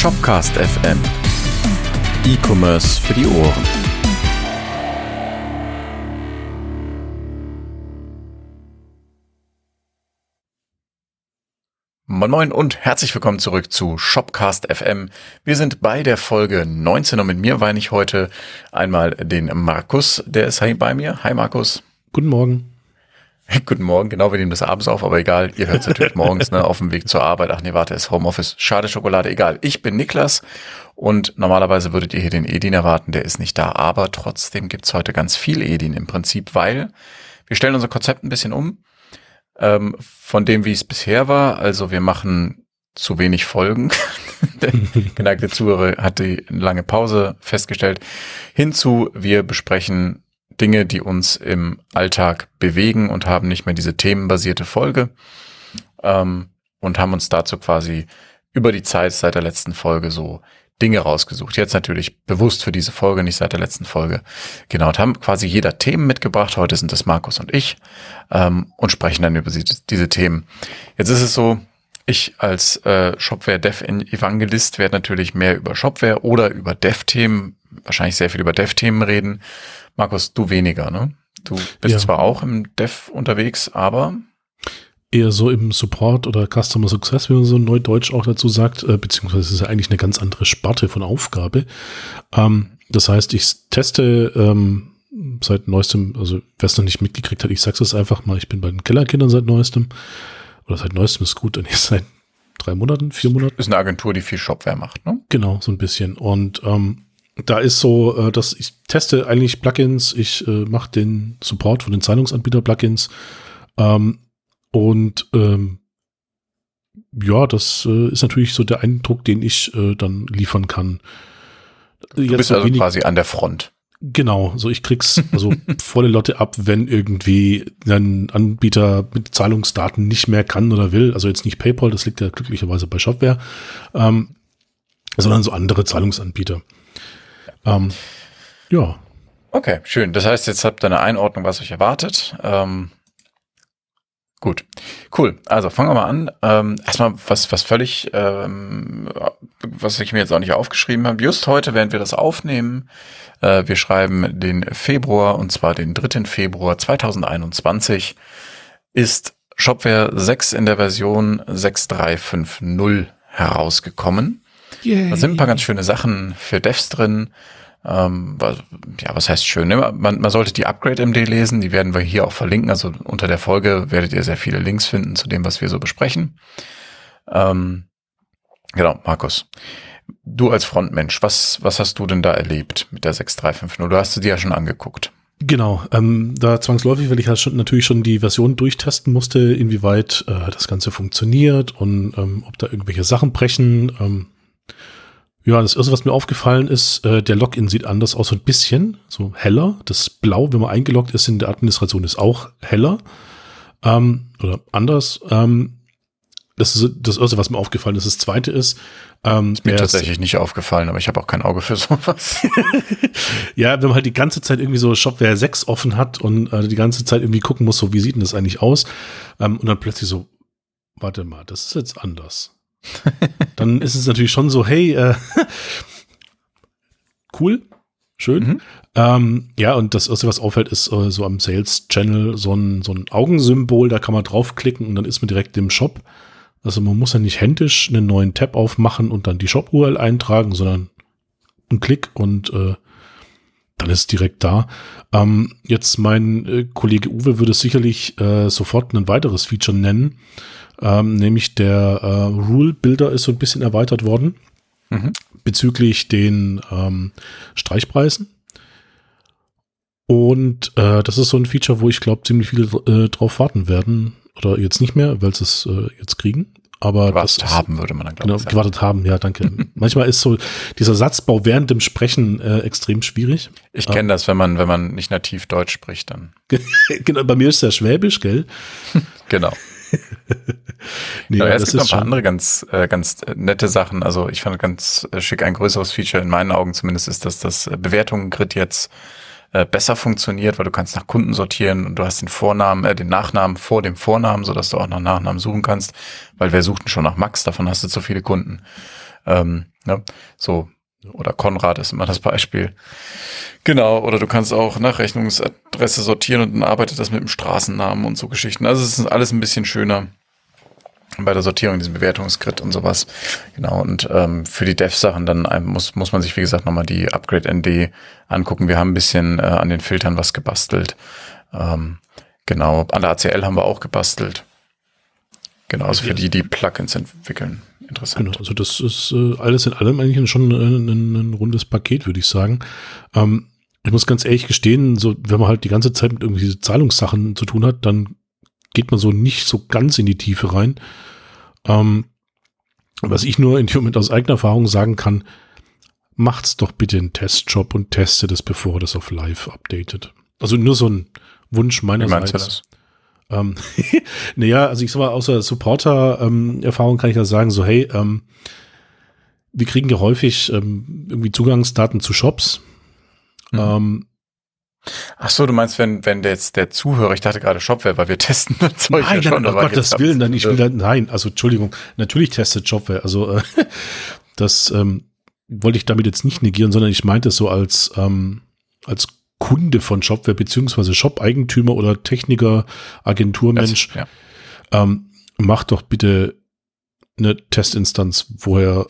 Shopcast FM. E-Commerce für die Ohren. Moin Moin und herzlich willkommen zurück zu Shopcast FM. Wir sind bei der Folge 19 und mit mir weine ich heute einmal den Markus, der ist bei mir. Hi Markus. Guten Morgen. Guten Morgen, genau, wir nehmen das abends auf, aber egal, ihr hört es natürlich morgens, ne, auf dem Weg zur Arbeit. Ach nee, warte, ist Homeoffice. Schade Schokolade, egal. Ich bin Niklas und normalerweise würdet ihr hier den Edin erwarten, der ist nicht da, aber trotzdem gibt's heute ganz viel Edin im Prinzip, weil wir stellen unser Konzept ein bisschen um, ähm, von dem, wie es bisher war. Also wir machen zu wenig Folgen. Der geneigte Zuhörer hat die lange Pause festgestellt. Hinzu, wir besprechen Dinge, die uns im Alltag bewegen und haben nicht mehr diese themenbasierte Folge ähm, und haben uns dazu quasi über die Zeit seit der letzten Folge so Dinge rausgesucht. Jetzt natürlich bewusst für diese Folge, nicht seit der letzten Folge. Genau, und haben quasi jeder Themen mitgebracht. Heute sind es Markus und ich ähm, und sprechen dann über diese Themen. Jetzt ist es so, ich als äh, Shopware-Dev-Evangelist werde natürlich mehr über Shopware oder über Dev-Themen, wahrscheinlich sehr viel über Dev-Themen reden. Markus, du weniger, ne? Du bist ja. zwar auch im Dev unterwegs, aber eher so im Support oder Customer Success, wie man so neudeutsch auch dazu sagt, äh, beziehungsweise es ist ja eigentlich eine ganz andere Sparte von Aufgabe. Ähm, das heißt, ich teste ähm, seit neuestem, also wer es noch nicht mitgekriegt hat, ich sag's es einfach mal, ich bin bei den Kellerkindern seit neuestem. Oder seit neuestem ist gut, und jetzt seit drei Monaten, vier Monaten. Ist eine Agentur, die viel Shopware macht, ne? Genau, so ein bisschen. Und ähm, da ist so, äh, dass ich teste eigentlich Plugins, ich äh, mache den Support von den Zahlungsanbieter-Plugins ähm, und ähm, ja, das äh, ist natürlich so der Eindruck, den ich äh, dann liefern kann. Du Jetzt bist also wenig, quasi an der Front. Genau, so ich krieg's also volle Lotte ab, wenn irgendwie ein Anbieter mit Zahlungsdaten nicht mehr kann oder will. Also jetzt nicht PayPal, das liegt ja glücklicherweise bei Shopware, ähm, sondern so andere Zahlungsanbieter. Ähm, ja. Okay, schön. Das heißt, jetzt habt ihr eine Einordnung, was euch erwartet. Ähm, gut, cool. Also fangen wir mal an. Ähm, erstmal was, was völlig, ähm, was ich mir jetzt auch nicht aufgeschrieben habe. Just heute, während wir das aufnehmen, äh, wir schreiben den Februar und zwar den 3. Februar 2021, ist Shopware 6 in der Version 6.350 herausgekommen. Yay. Da sind ein paar ganz schöne Sachen für Devs drin. Ähm, was, ja, was heißt schön? Ne? Man, man sollte die Upgrade-MD lesen, die werden wir hier auch verlinken. Also unter der Folge werdet ihr sehr viele Links finden zu dem, was wir so besprechen. Ähm, genau, Markus. Du als Frontmensch, was, was hast du denn da erlebt mit der 6350? Du hast du dir ja schon angeguckt. Genau, ähm, da zwangsläufig, weil ich ja schon, natürlich schon die Version durchtesten musste, inwieweit äh, das Ganze funktioniert und ähm, ob da irgendwelche Sachen brechen. Ähm, ja, das erste, was mir aufgefallen ist, äh, der Login sieht anders aus, so ein bisschen, so heller. Das Blau, wenn man eingeloggt ist in der Administration, ist auch heller ähm, oder anders. Ähm, das ist das erste, was mir aufgefallen ist. Das zweite ist, ähm, ist mir tatsächlich nicht aufgefallen, aber ich habe auch kein Auge für sowas. ja, wenn man halt die ganze Zeit irgendwie so Shopware 6 offen hat und äh, die ganze Zeit irgendwie gucken muss, so wie sieht denn das eigentlich aus? Ähm, und dann plötzlich so, warte mal, das ist jetzt anders. dann ist es natürlich schon so, hey, äh, cool, schön. Mhm. Ähm, ja, und das erste, was auffällt, ist äh, so am Sales Channel so ein, so ein Augensymbol, da kann man draufklicken und dann ist man direkt im Shop. Also man muss ja nicht händisch einen neuen Tab aufmachen und dann die Shop-URL eintragen, sondern ein Klick und äh, dann ist es direkt da. Ähm, jetzt mein äh, Kollege Uwe würde sicherlich äh, sofort ein weiteres Feature nennen. Ähm, nämlich der äh, Rule Builder ist so ein bisschen erweitert worden mhm. bezüglich den ähm, Streichpreisen. Und äh, das ist so ein Feature, wo ich glaube, ziemlich viele äh, drauf warten werden. Oder jetzt nicht mehr, weil sie es äh, jetzt kriegen. Aber gewartet das haben würde man dann glaube genau, gewartet haben, ja, danke. Manchmal ist so dieser Satzbau während dem Sprechen äh, extrem schwierig. Ich kenne ähm, das, wenn man wenn man nicht nativ Deutsch spricht, dann. genau, bei mir ist der Schwäbisch, gell? genau. nee, ja, es gibt noch ein paar andere ganz, äh, ganz nette Sachen. Also ich fand ganz äh, schick, ein größeres Feature in meinen Augen zumindest ist, dass das äh, Bewertungen-Grid jetzt äh, besser funktioniert, weil du kannst nach Kunden sortieren und du hast den Vornamen, äh, den Nachnamen vor dem Vornamen, so dass du auch nach Nachnamen suchen kannst, weil wer sucht denn schon nach Max, davon hast du zu viele Kunden. Ähm, ne? So, oder Konrad ist immer das Beispiel. Genau, oder du kannst auch nach Rechnungsadresse sortieren und dann arbeitet das mit dem Straßennamen und so Geschichten. Also es ist alles ein bisschen schöner bei der Sortierung, diesem Bewertungsgrid und sowas. Genau, und ähm, für die Dev-Sachen dann muss, muss man sich, wie gesagt, nochmal die Upgrade-ND angucken. Wir haben ein bisschen äh, an den Filtern was gebastelt. Ähm, genau, an der ACL haben wir auch gebastelt. Genau, also für die, die Plugins entwickeln. Interessant. Genau, also das ist äh, alles in allem eigentlich schon ein, ein, ein rundes Paket, würde ich sagen. Ähm, ich muss ganz ehrlich gestehen, so, wenn man halt die ganze Zeit mit irgendwie Zahlungssachen zu tun hat, dann geht man so nicht so ganz in die Tiefe rein. Ähm, was ich nur in dem Moment aus eigener Erfahrung sagen kann, macht's doch bitte einen Testjob und testet es, bevor das auf live updatet. Also nur so ein Wunsch meinerseits. Wie meinst du das? Ähm, naja, also ich sag mal, außer Supporter-Erfahrung ähm, kann ich ja sagen, so hey, ähm, wir kriegen ja häufig ähm, irgendwie Zugangsdaten zu Shops. Mhm. Ähm, Ach so, du meinst, wenn, wenn der jetzt der Zuhörer, ich dachte gerade Shopware, weil wir testen das Zeug nein, ja schon. Nein, um Gottes Willen, dann, ich will da, nein, also Entschuldigung, natürlich testet Shopware, also äh, das ähm, wollte ich damit jetzt nicht negieren, sondern ich meinte es so als, ähm, als Kunde von Shopware, beziehungsweise Shop-Eigentümer oder Techniker, Agenturmensch, ja. ähm, macht doch bitte eine Testinstanz, wo ihr ja.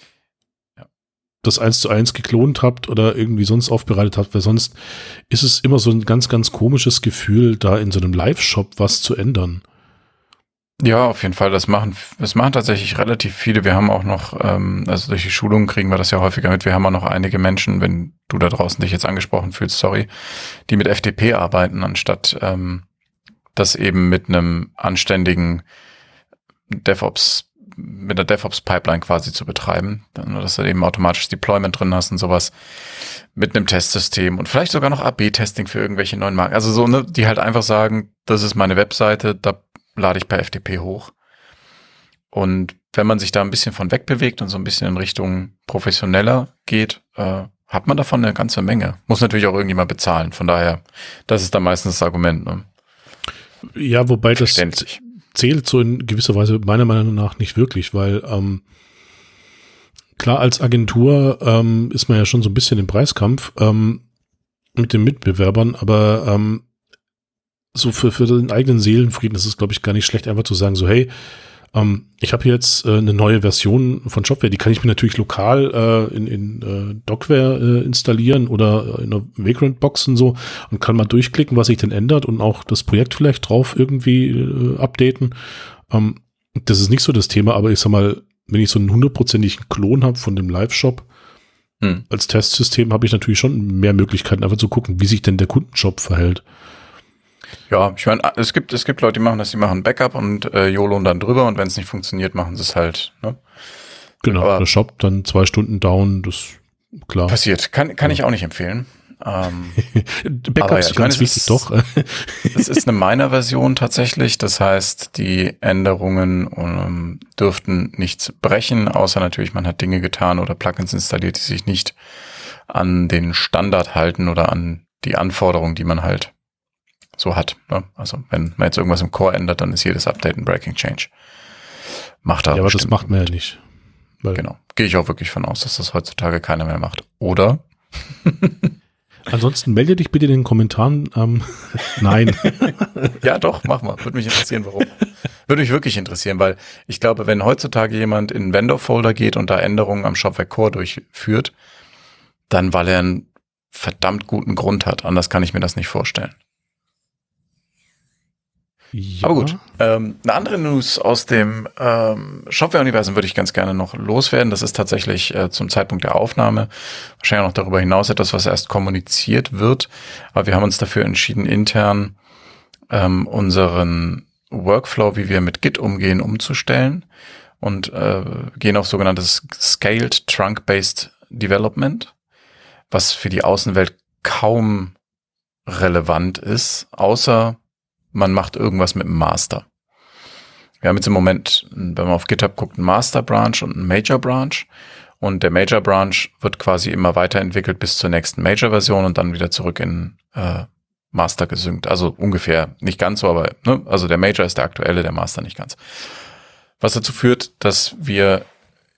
Das eins zu eins geklont habt oder irgendwie sonst aufbereitet habt, weil sonst ist es immer so ein ganz, ganz komisches Gefühl, da in so einem Live-Shop was zu ändern. Ja, auf jeden Fall. Das machen, das machen tatsächlich relativ viele. Wir haben auch noch, ähm, also durch die Schulungen kriegen wir das ja häufiger mit. Wir haben auch noch einige Menschen, wenn du da draußen dich jetzt angesprochen fühlst, sorry, die mit FTP arbeiten, anstatt ähm, das eben mit einem anständigen DevOps, mit einer DevOps-Pipeline quasi zu betreiben. Dass du eben automatisch Deployment drin hast und sowas mit einem Testsystem und vielleicht sogar noch AB-Testing für irgendwelche neuen Marken. Also so, ne, die halt einfach sagen, das ist meine Webseite, da lade ich per FTP hoch. Und wenn man sich da ein bisschen von wegbewegt und so ein bisschen in Richtung professioneller geht, äh, hat man davon eine ganze Menge. Muss natürlich auch irgendjemand bezahlen. Von daher, das ist dann meistens das Argument. Ne? Ja, wobei das zählt so in gewisser Weise meiner Meinung nach nicht wirklich, weil ähm, klar als Agentur ähm, ist man ja schon so ein bisschen im Preiskampf ähm, mit den Mitbewerbern, aber ähm, so für, für den eigenen Seelenfrieden ist es, glaube ich, gar nicht schlecht, einfach zu sagen, so, hey, ähm, ich habe jetzt äh, eine neue Version von Shopware, die kann ich mir natürlich lokal äh, in, in äh, Dockware äh, installieren oder in einer Vagrant-Box und so und kann mal durchklicken, was sich denn ändert und auch das Projekt vielleicht drauf irgendwie äh, updaten. Ähm, das ist nicht so das Thema, aber ich sag mal, wenn ich so einen hundertprozentigen Klon habe von dem Live-Shop, hm. als Testsystem habe ich natürlich schon mehr Möglichkeiten, einfach zu gucken, wie sich denn der Kundenshop verhält. Ja, ich meine, es gibt, es gibt Leute, die machen das, die machen Backup und äh, YOLO dann drüber und wenn es nicht funktioniert, machen sie es halt. Ne? Genau, Aber der Shop dann zwei Stunden down, das klar. Passiert. Kann, kann ja. ich auch nicht empfehlen. Ähm, Backup ist ja, ganz meine, wichtig, ist, doch. Es ist eine Miner-Version tatsächlich. Das heißt, die Änderungen um, ähm, dürften nichts brechen, außer natürlich, man hat Dinge getan oder Plugins installiert, die sich nicht an den Standard halten oder an die Anforderungen, die man halt so hat. Ne? Also wenn man jetzt irgendwas im Core ändert, dann ist jedes Update ein Breaking Change. Macht er. Ja, aber das macht man ja nicht. genau. Gehe ich auch wirklich von aus, dass das heutzutage keiner mehr macht. Oder? Ansonsten melde dich bitte in den Kommentaren. Ähm, nein. ja, doch, mach mal. Würde mich interessieren, warum. Würde mich wirklich interessieren, weil ich glaube, wenn heutzutage jemand in einen Vendor-Folder geht und da Änderungen am Shopware Core durchführt, dann weil er einen verdammt guten Grund hat. Anders kann ich mir das nicht vorstellen. Ja. Aber gut. Ähm, eine andere News aus dem ähm, Shopware-Universum würde ich ganz gerne noch loswerden. Das ist tatsächlich äh, zum Zeitpunkt der Aufnahme wahrscheinlich auch noch darüber hinaus etwas, was erst kommuniziert wird. Aber wir haben uns dafür entschieden, intern ähm, unseren Workflow, wie wir mit Git umgehen, umzustellen und äh, gehen auf sogenanntes Scaled Trunk-Based Development, was für die Außenwelt kaum relevant ist, außer man macht irgendwas mit dem Master. Wir haben jetzt im Moment, wenn man auf GitHub guckt, einen Master Branch und einen Major Branch. Und der Major Branch wird quasi immer weiterentwickelt bis zur nächsten Major Version und dann wieder zurück in äh, Master gesynkt. Also ungefähr, nicht ganz so, aber ne? also der Major ist der aktuelle, der Master nicht ganz. Was dazu führt, dass wir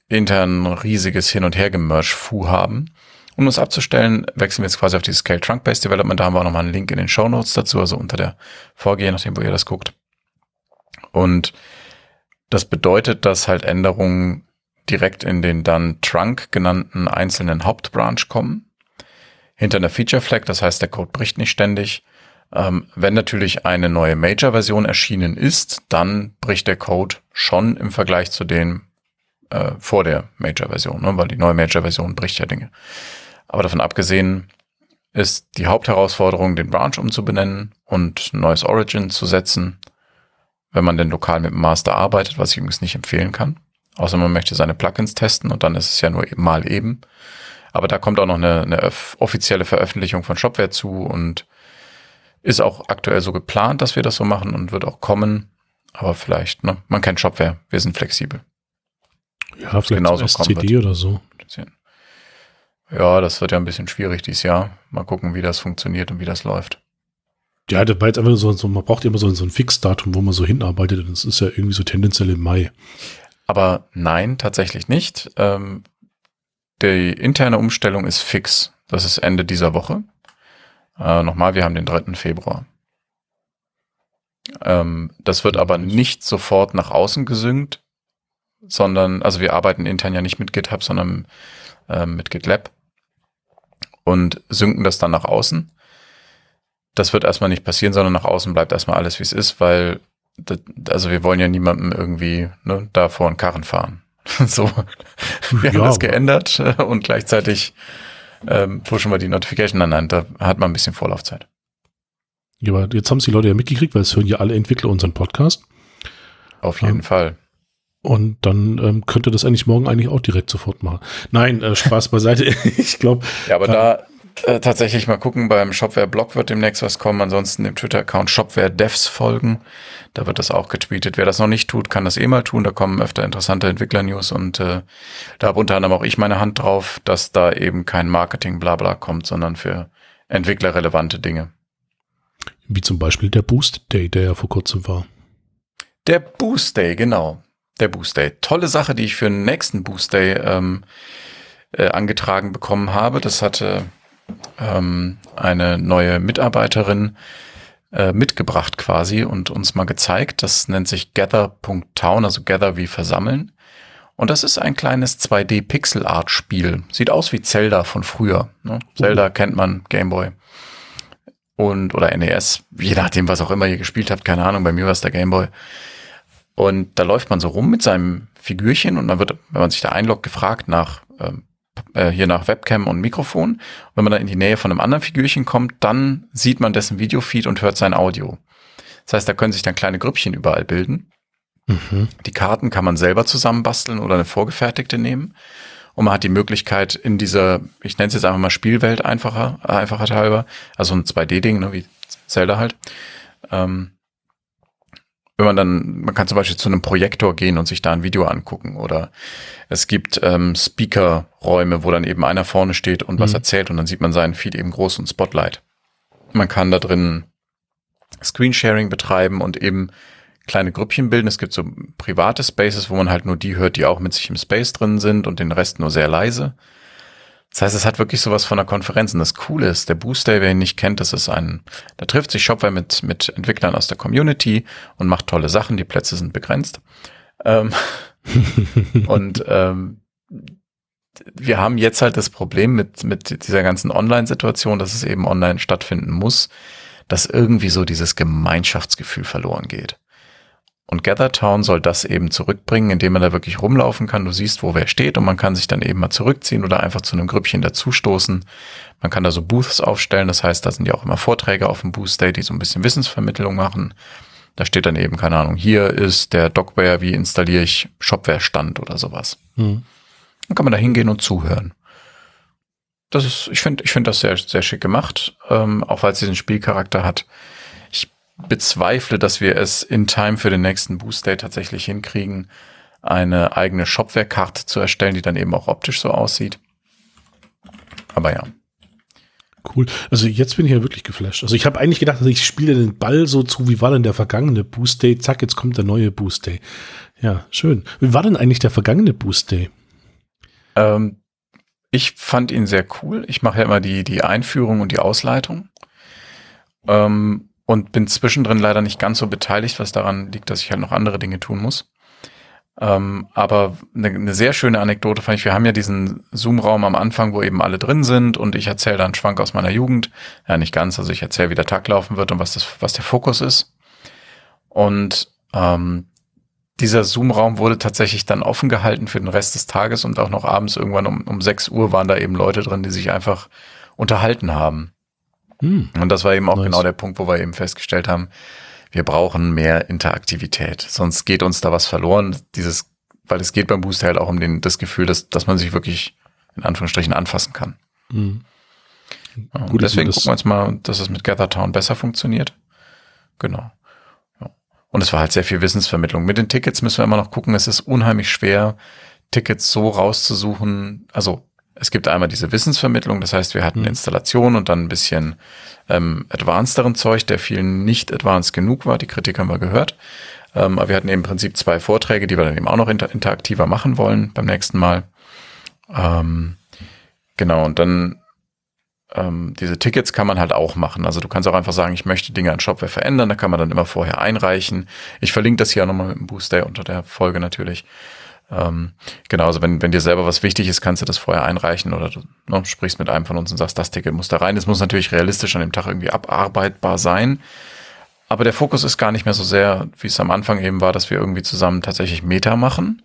intern ein riesiges Hin- und Her-Gemerge-Fu haben. Um das abzustellen, wechseln wir jetzt quasi auf dieses Scale Trunk-Based Development. Da haben wir auch nochmal einen Link in den Show Notes dazu, also unter der Folge, je nachdem, wo ihr das guckt. Und das bedeutet, dass halt Änderungen direkt in den dann Trunk genannten einzelnen Hauptbranch kommen. Hinter einer Feature Flag, das heißt, der Code bricht nicht ständig. Ähm, wenn natürlich eine neue Major-Version erschienen ist, dann bricht der Code schon im Vergleich zu den äh, vor der Major-Version, ne? weil die neue Major-Version bricht ja Dinge. Aber davon abgesehen ist die Hauptherausforderung, den Branch umzubenennen und ein neues Origin zu setzen, wenn man denn lokal mit dem Master arbeitet, was ich übrigens nicht empfehlen kann. Außer man möchte seine Plugins testen und dann ist es ja nur mal eben. Aber da kommt auch noch eine, eine offizielle Veröffentlichung von Shopware zu und ist auch aktuell so geplant, dass wir das so machen und wird auch kommen. Aber vielleicht, ne? Man kennt Shopware, wir sind flexibel. Ja, vielleicht genauso SCD oder so. Ja, das wird ja ein bisschen schwierig dieses Jahr. Mal gucken, wie das funktioniert und wie das läuft. Ja, das war jetzt einfach so, so man braucht immer so, so ein Fixdatum, wo man so hinarbeitet. Und das ist ja irgendwie so tendenziell im Mai. Aber nein, tatsächlich nicht. Ähm, die interne Umstellung ist fix. Das ist Ende dieser Woche. Äh, nochmal, wir haben den 3. Februar. Ähm, das wird aber nicht sofort nach außen gesynkt, sondern, also wir arbeiten intern ja nicht mit GitHub, sondern äh, mit GitLab und synken das dann nach außen. Das wird erstmal nicht passieren, sondern nach außen bleibt erstmal alles, wie es ist, weil, das, also wir wollen ja niemandem irgendwie ne, da vor einen Karren fahren. so, wir ja, haben das geändert und gleichzeitig ähm, pushen wir die Notification. Nein, nein, da hat man ein bisschen Vorlaufzeit. Ja, aber jetzt haben es die Leute ja mitgekriegt, weil es hören ja alle Entwickler unseren Podcast. Auf jeden ähm, Fall. Und dann ähm, könnte das eigentlich morgen eigentlich auch direkt sofort machen. Nein, äh, Spaß beiseite. ich glaube. Ja, aber äh, da äh, tatsächlich mal gucken, beim Shopware-Blog wird demnächst was kommen. Ansonsten dem Twitter-Account Shopware-Devs folgen. Da wird das auch getweetet. Wer das noch nicht tut, kann das eh mal tun. Da kommen öfter interessante Entwickler-News und äh, da habe unter anderem auch ich meine Hand drauf, dass da eben kein Marketing-Blabla kommt, sondern für Entwickler relevante Dinge. Wie zum Beispiel der Boost Day, der ja vor kurzem war. Der Boost Day, genau der Boost Day. Tolle Sache, die ich für den nächsten Boost Day ähm, äh, angetragen bekommen habe. Das hatte ähm, eine neue Mitarbeiterin äh, mitgebracht quasi und uns mal gezeigt. Das nennt sich gather.town, also gather wie versammeln. Und das ist ein kleines 2D-Pixel-Art-Spiel. Sieht aus wie Zelda von früher. Ne? Zelda kennt man, Gameboy. Und, oder NES, je nachdem, was auch immer ihr gespielt habt, keine Ahnung, bei mir war es der Gameboy. Und da läuft man so rum mit seinem Figürchen und dann wird, wenn man sich da einloggt, gefragt nach ähm, äh, hier nach Webcam und Mikrofon. Und wenn man dann in die Nähe von einem anderen Figürchen kommt, dann sieht man dessen Videofeed und hört sein Audio. Das heißt, da können sich dann kleine Grüppchen überall bilden. Mhm. Die Karten kann man selber zusammenbasteln oder eine vorgefertigte nehmen. Und man hat die Möglichkeit in dieser, ich nenne es jetzt einfach mal Spielwelt einfacher, einfacher halber, also ein 2D-Ding, ne, wie Zelda halt, ähm, wenn man dann, man kann zum Beispiel zu einem Projektor gehen und sich da ein Video angucken oder es gibt ähm, Speaker-Räume, wo dann eben einer vorne steht und mhm. was erzählt und dann sieht man seinen Feed eben groß und Spotlight. Man kann da drin Screensharing betreiben und eben kleine Grüppchen bilden. Es gibt so private Spaces, wo man halt nur die hört, die auch mit sich im Space drin sind und den Rest nur sehr leise. Das heißt, es hat wirklich sowas von einer Konferenz. Und das Coole ist, der Booster, wer ihn nicht kennt, das ist ein, da trifft sich Shopware mit, mit Entwicklern aus der Community und macht tolle Sachen. Die Plätze sind begrenzt. Ähm, und ähm, wir haben jetzt halt das Problem mit, mit dieser ganzen Online-Situation, dass es eben online stattfinden muss, dass irgendwie so dieses Gemeinschaftsgefühl verloren geht. Und GatherTown soll das eben zurückbringen, indem man da wirklich rumlaufen kann. Du siehst, wo wer steht und man kann sich dann eben mal zurückziehen oder einfach zu einem Grüppchen dazustoßen. Man kann da so Booths aufstellen. Das heißt, da sind ja auch immer Vorträge auf dem Booth Day, die so ein bisschen Wissensvermittlung machen. Da steht dann eben, keine Ahnung, hier ist der Docware, wie installiere ich Shopware-Stand oder sowas. Mhm. Dann kann man da hingehen und zuhören. Das ist, ich finde, ich finde das sehr, sehr schick gemacht, ähm, auch weil es diesen Spielcharakter hat bezweifle, dass wir es in Time für den nächsten Boost Day tatsächlich hinkriegen, eine eigene Shopware-Karte zu erstellen, die dann eben auch optisch so aussieht. Aber ja. Cool. Also jetzt bin ich ja wirklich geflasht. Also ich habe eigentlich gedacht, also ich spiele den Ball so zu, wie war denn der vergangene Boost Day? Zack, jetzt kommt der neue Boost Day. Ja, schön. Wie war denn eigentlich der vergangene Boost Day? Ähm, ich fand ihn sehr cool. Ich mache ja immer die, die Einführung und die Ausleitung. Ähm, und bin zwischendrin leider nicht ganz so beteiligt, was daran liegt, dass ich halt noch andere Dinge tun muss. Ähm, aber eine, eine sehr schöne Anekdote fand ich. Wir haben ja diesen Zoom-Raum am Anfang, wo eben alle drin sind und ich erzähle dann Schwank aus meiner Jugend. Ja, nicht ganz. Also ich erzähle, wie der Tag laufen wird und was das, was der Fokus ist. Und ähm, dieser Zoom-Raum wurde tatsächlich dann offen gehalten für den Rest des Tages und auch noch abends irgendwann um, um 6 Uhr waren da eben Leute drin, die sich einfach unterhalten haben. Hm. Und das war eben auch nice. genau der Punkt, wo wir eben festgestellt haben, wir brauchen mehr Interaktivität. Sonst geht uns da was verloren. Dieses, weil es geht beim Booster halt auch um den, das Gefühl, dass, dass man sich wirklich in Anführungsstrichen anfassen kann. Mhm. Ja, Gut, deswegen gucken wir uns mal, dass es mit GatherTown besser funktioniert. Genau. Ja. Und es war halt sehr viel Wissensvermittlung. Mit den Tickets müssen wir immer noch gucken. Es ist unheimlich schwer, Tickets so rauszusuchen. Also es gibt einmal diese Wissensvermittlung, das heißt, wir hatten mhm. Installation und dann ein bisschen ähm, advancederen Zeug, der vielen nicht advanced genug war. Die Kritik haben wir gehört. Ähm, aber wir hatten im Prinzip zwei Vorträge, die wir dann eben auch noch inter interaktiver machen wollen beim nächsten Mal. Ähm, genau, und dann ähm, diese Tickets kann man halt auch machen. Also du kannst auch einfach sagen, ich möchte Dinge an Shopware verändern, da kann man dann immer vorher einreichen. Ich verlinke das hier auch nochmal mit dem Booster unter der Folge natürlich. Ähm, genau, also wenn, wenn dir selber was wichtig ist, kannst du das vorher einreichen oder du ne, sprichst mit einem von uns und sagst, das Ticket muss da rein. Es muss natürlich realistisch an dem Tag irgendwie abarbeitbar sein. Aber der Fokus ist gar nicht mehr so sehr, wie es am Anfang eben war, dass wir irgendwie zusammen tatsächlich Meta machen,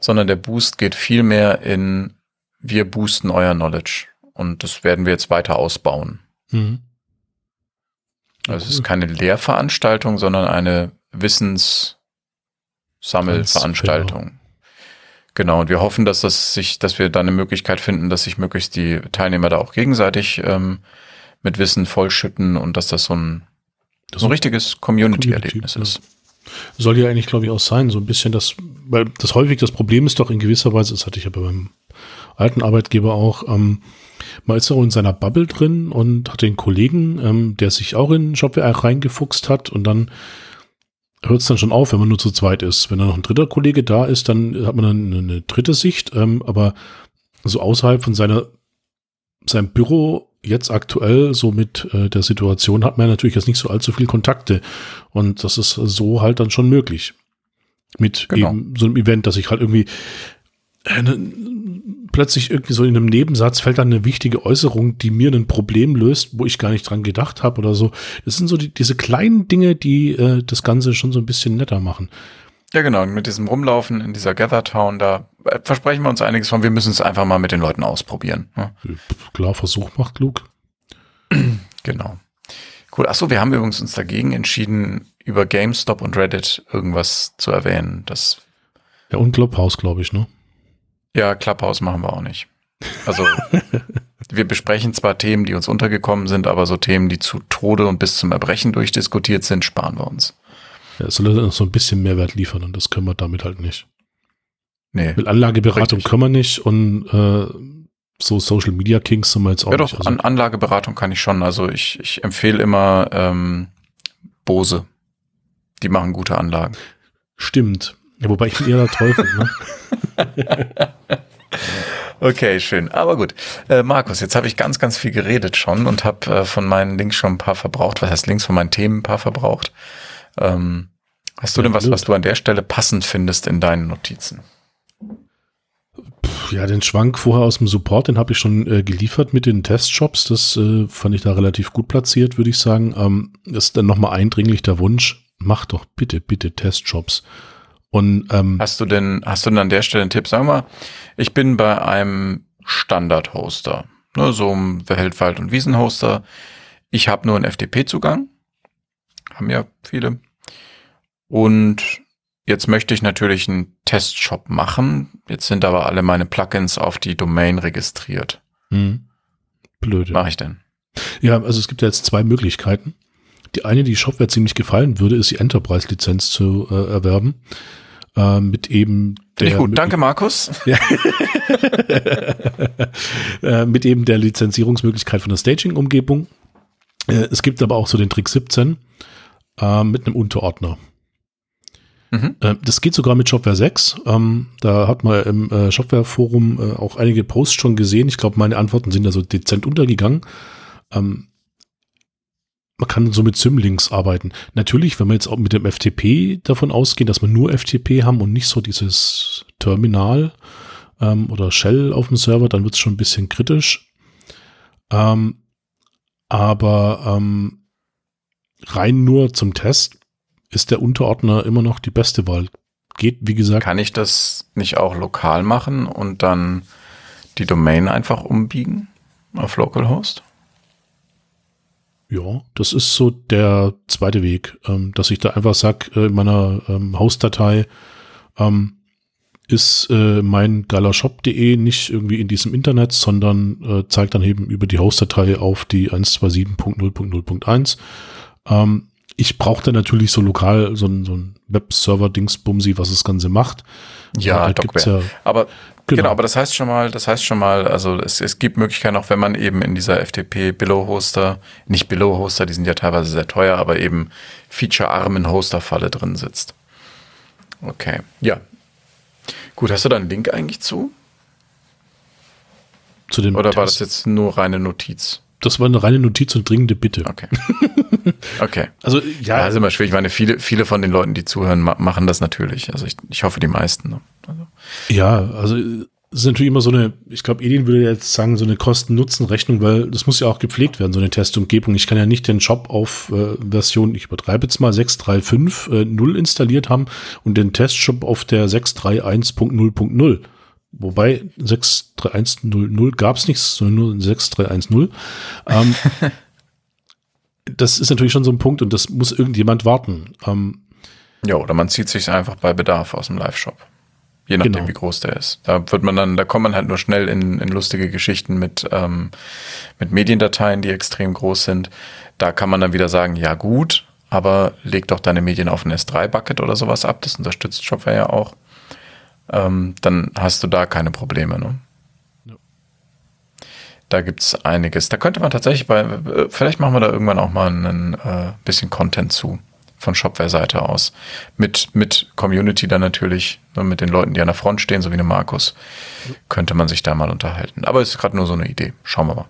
sondern der Boost geht viel mehr in, wir boosten euer Knowledge. Und das werden wir jetzt weiter ausbauen. Mhm. Also es ist keine Lehrveranstaltung, sondern eine Wissenssammelveranstaltung. Genau, und wir hoffen, dass das sich, dass wir da eine Möglichkeit finden, dass sich möglichst die Teilnehmer da auch gegenseitig ähm, mit Wissen vollschütten und dass das so ein, so ein richtiges Community-Erlebnis Community, ist. Soll ja eigentlich, glaube ich, auch sein, so ein bisschen das, weil das häufig das Problem ist doch in gewisser Weise, das hatte ich ja bei meinem alten Arbeitgeber auch, ähm, man ist auch in seiner Bubble drin und hat den Kollegen, ähm, der sich auch in Shopware reingefuchst hat und dann hört es dann schon auf, wenn man nur zu zweit ist. Wenn dann noch ein dritter Kollege da ist, dann hat man dann eine dritte Sicht. Ähm, aber so außerhalb von seiner seinem Büro jetzt aktuell so mit äh, der Situation hat man natürlich jetzt nicht so allzu viel Kontakte und das ist so halt dann schon möglich mit genau. eben so einem Event, dass ich halt irgendwie äh, plötzlich irgendwie so in einem Nebensatz fällt dann eine wichtige Äußerung, die mir ein Problem löst, wo ich gar nicht dran gedacht habe oder so. Das sind so die, diese kleinen Dinge, die äh, das Ganze schon so ein bisschen netter machen. Ja, genau. Und mit diesem Rumlaufen in dieser Gather Town, da äh, versprechen wir uns einiges von. Wir müssen es einfach mal mit den Leuten ausprobieren. Ja. Klar, Versuch macht klug. Genau. Cool. Achso, wir haben übrigens uns dagegen entschieden, über GameStop und Reddit irgendwas zu erwähnen. Das ja, und Clubhouse, glaube ich, ne? Ja, Clubhouse machen wir auch nicht. Also wir besprechen zwar Themen, die uns untergekommen sind, aber so Themen, die zu Tode und bis zum Erbrechen durchdiskutiert sind, sparen wir uns. Ja, es soll noch so ein bisschen Mehrwert liefern und das können wir damit halt nicht. Nee. Mit Anlageberatung richtig. können wir nicht und äh, so Social Media Kings sind wir jetzt auch ja, nicht. Ja doch, also. An Anlageberatung kann ich schon. Also ich, ich empfehle immer ähm, Bose. Die machen gute Anlagen. Stimmt. Ja, wobei ich bin eher der Teufel, ne? Okay, schön. Aber gut. Äh, Markus, jetzt habe ich ganz, ganz viel geredet schon und habe äh, von meinen Links schon ein paar verbraucht. Was heißt Links von meinen Themen ein paar verbraucht? Ähm, hast du ja, denn was, was du an der Stelle passend findest in deinen Notizen? Ja, den Schwank vorher aus dem Support, den habe ich schon äh, geliefert mit den Testshops. Das äh, fand ich da relativ gut platziert, würde ich sagen. Ähm, ist dann nochmal eindringlich der Wunsch, mach doch bitte, bitte Testshops. Und, ähm, hast du denn, hast du denn an der Stelle einen Tipp? Sag mal, ich bin bei einem Standard-Hoster, ne, so einem Weltwald- und Wiesenhoster. Ich habe nur einen FTP-Zugang, haben ja viele. Und jetzt möchte ich natürlich einen Testshop machen. Jetzt sind aber alle meine Plugins auf die Domain registriert. Hm. Blöde. Mache ich denn? Ja, also es gibt ja jetzt zwei Möglichkeiten. Die eine, die Shopware ziemlich gefallen würde, ist die Enterprise-Lizenz zu äh, erwerben äh, mit eben der. Gut, danke Markus. Ja. äh, mit eben der Lizenzierungsmöglichkeit von der Staging-Umgebung. Äh, es gibt aber auch so den Trick 17 äh, mit einem Unterordner. Mhm. Äh, das geht sogar mit Shopware 6. Ähm, da hat man im Shopware-Forum auch einige Posts schon gesehen. Ich glaube, meine Antworten sind da so dezent untergegangen. Ähm, man kann so mit Symlinks arbeiten. Natürlich, wenn wir jetzt auch mit dem FTP davon ausgehen, dass wir nur FTP haben und nicht so dieses Terminal ähm, oder Shell auf dem Server, dann wird es schon ein bisschen kritisch. Ähm, aber ähm, rein nur zum Test ist der Unterordner immer noch die beste Wahl. Geht, wie gesagt. Kann ich das nicht auch lokal machen und dann die Domain einfach umbiegen auf Localhost? Ja, das ist so der zweite Weg, ähm, dass ich da einfach sage, äh, in meiner ähm, Host-Datei ähm, ist äh, mein geilershop.de nicht irgendwie in diesem Internet, sondern äh, zeigt dann eben über die Host-Datei auf die 127.0.0.1. Ähm, ich brauche da natürlich so lokal so ein, so ein Webserver-Dingsbumsi, was das Ganze macht. Ja, gibt's ja aber genau. genau. aber das heißt schon mal, das heißt schon mal, also es, es gibt Möglichkeiten, auch wenn man eben in dieser FTP Billow-Hoster, nicht Billow-Hoster, die sind ja teilweise sehr teuer, aber eben feature-armen Hoster-Falle drin sitzt. Okay, ja. Gut, hast du da einen Link eigentlich zu? Zu dem Oder Test? war das jetzt nur reine Notiz? Das war eine reine Notiz und dringende Bitte. Okay. Okay. Also ja. ja, ist immer schwierig. Ich meine, viele, viele von den Leuten, die zuhören, machen das natürlich. Also ich, ich hoffe, die meisten. Also. Ja, also es ist natürlich immer so eine, ich glaube, Edin würde jetzt sagen, so eine Kosten-Nutzen-Rechnung, weil das muss ja auch gepflegt werden, so eine Testumgebung. Ich kann ja nicht den Shop auf äh, Version, ich übertreibe jetzt mal, 6.3.5.0 äh, installiert haben und den Testshop auf der 6.3.1.0.0. Wobei 6.3.1.0.0 gab es nichts, sondern nur 6.3.1.0. Ähm, das ist natürlich schon so ein Punkt und das muss irgendjemand warten. Ähm, ja, oder man zieht sich einfach bei Bedarf aus dem Live-Shop. Je nachdem, genau. wie groß der ist. Da wird man dann, da kommt man halt nur schnell in, in lustige Geschichten mit, ähm, mit Mediendateien, die extrem groß sind. Da kann man dann wieder sagen, ja gut, aber leg doch deine Medien auf ein S3-Bucket oder sowas ab. Das unterstützt Shopware ja auch. Ähm, dann hast du da keine Probleme. Ne? Da gibt es einiges. Da könnte man tatsächlich bei, äh, vielleicht machen wir da irgendwann auch mal ein äh, bisschen Content zu von Shopware-Seite aus. Mit, mit Community dann natürlich, ne, mit den Leuten, die an der Front stehen, so wie eine Markus, könnte man sich da mal unterhalten. Aber es ist gerade nur so eine Idee. Schauen wir mal.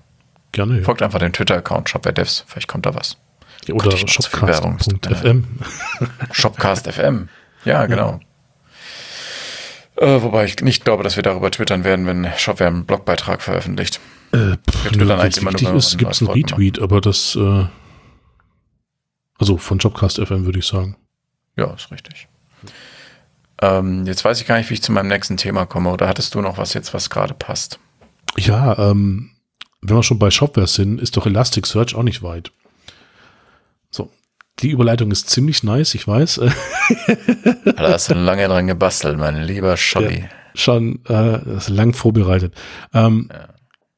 Gerne. Ja. Folgt einfach den Twitter-Account Shopware Devs, vielleicht kommt da was. Ja, oder Shopcast.fm. Shopcast.fm. Ja, genau. Äh, wobei ich nicht glaube, dass wir darüber twittern werden, wenn Shopware einen Blogbeitrag veröffentlicht. Äh, pff, nö, wenn es wichtig ist, gibt es einen Retweet, aber das, äh, also von Jobcast FM würde ich sagen. Ja, ist richtig. Ähm, jetzt weiß ich gar nicht, wie ich zu meinem nächsten Thema komme. Oder hattest du noch was jetzt, was gerade passt? Ja, ähm, wenn wir schon bei Shopware sind, ist doch Elasticsearch auch nicht weit. So, die Überleitung ist ziemlich nice, ich weiß. da hast du lange dran gebastelt, mein lieber Scholli. Ja, schon äh, lang vorbereitet. Ähm, ja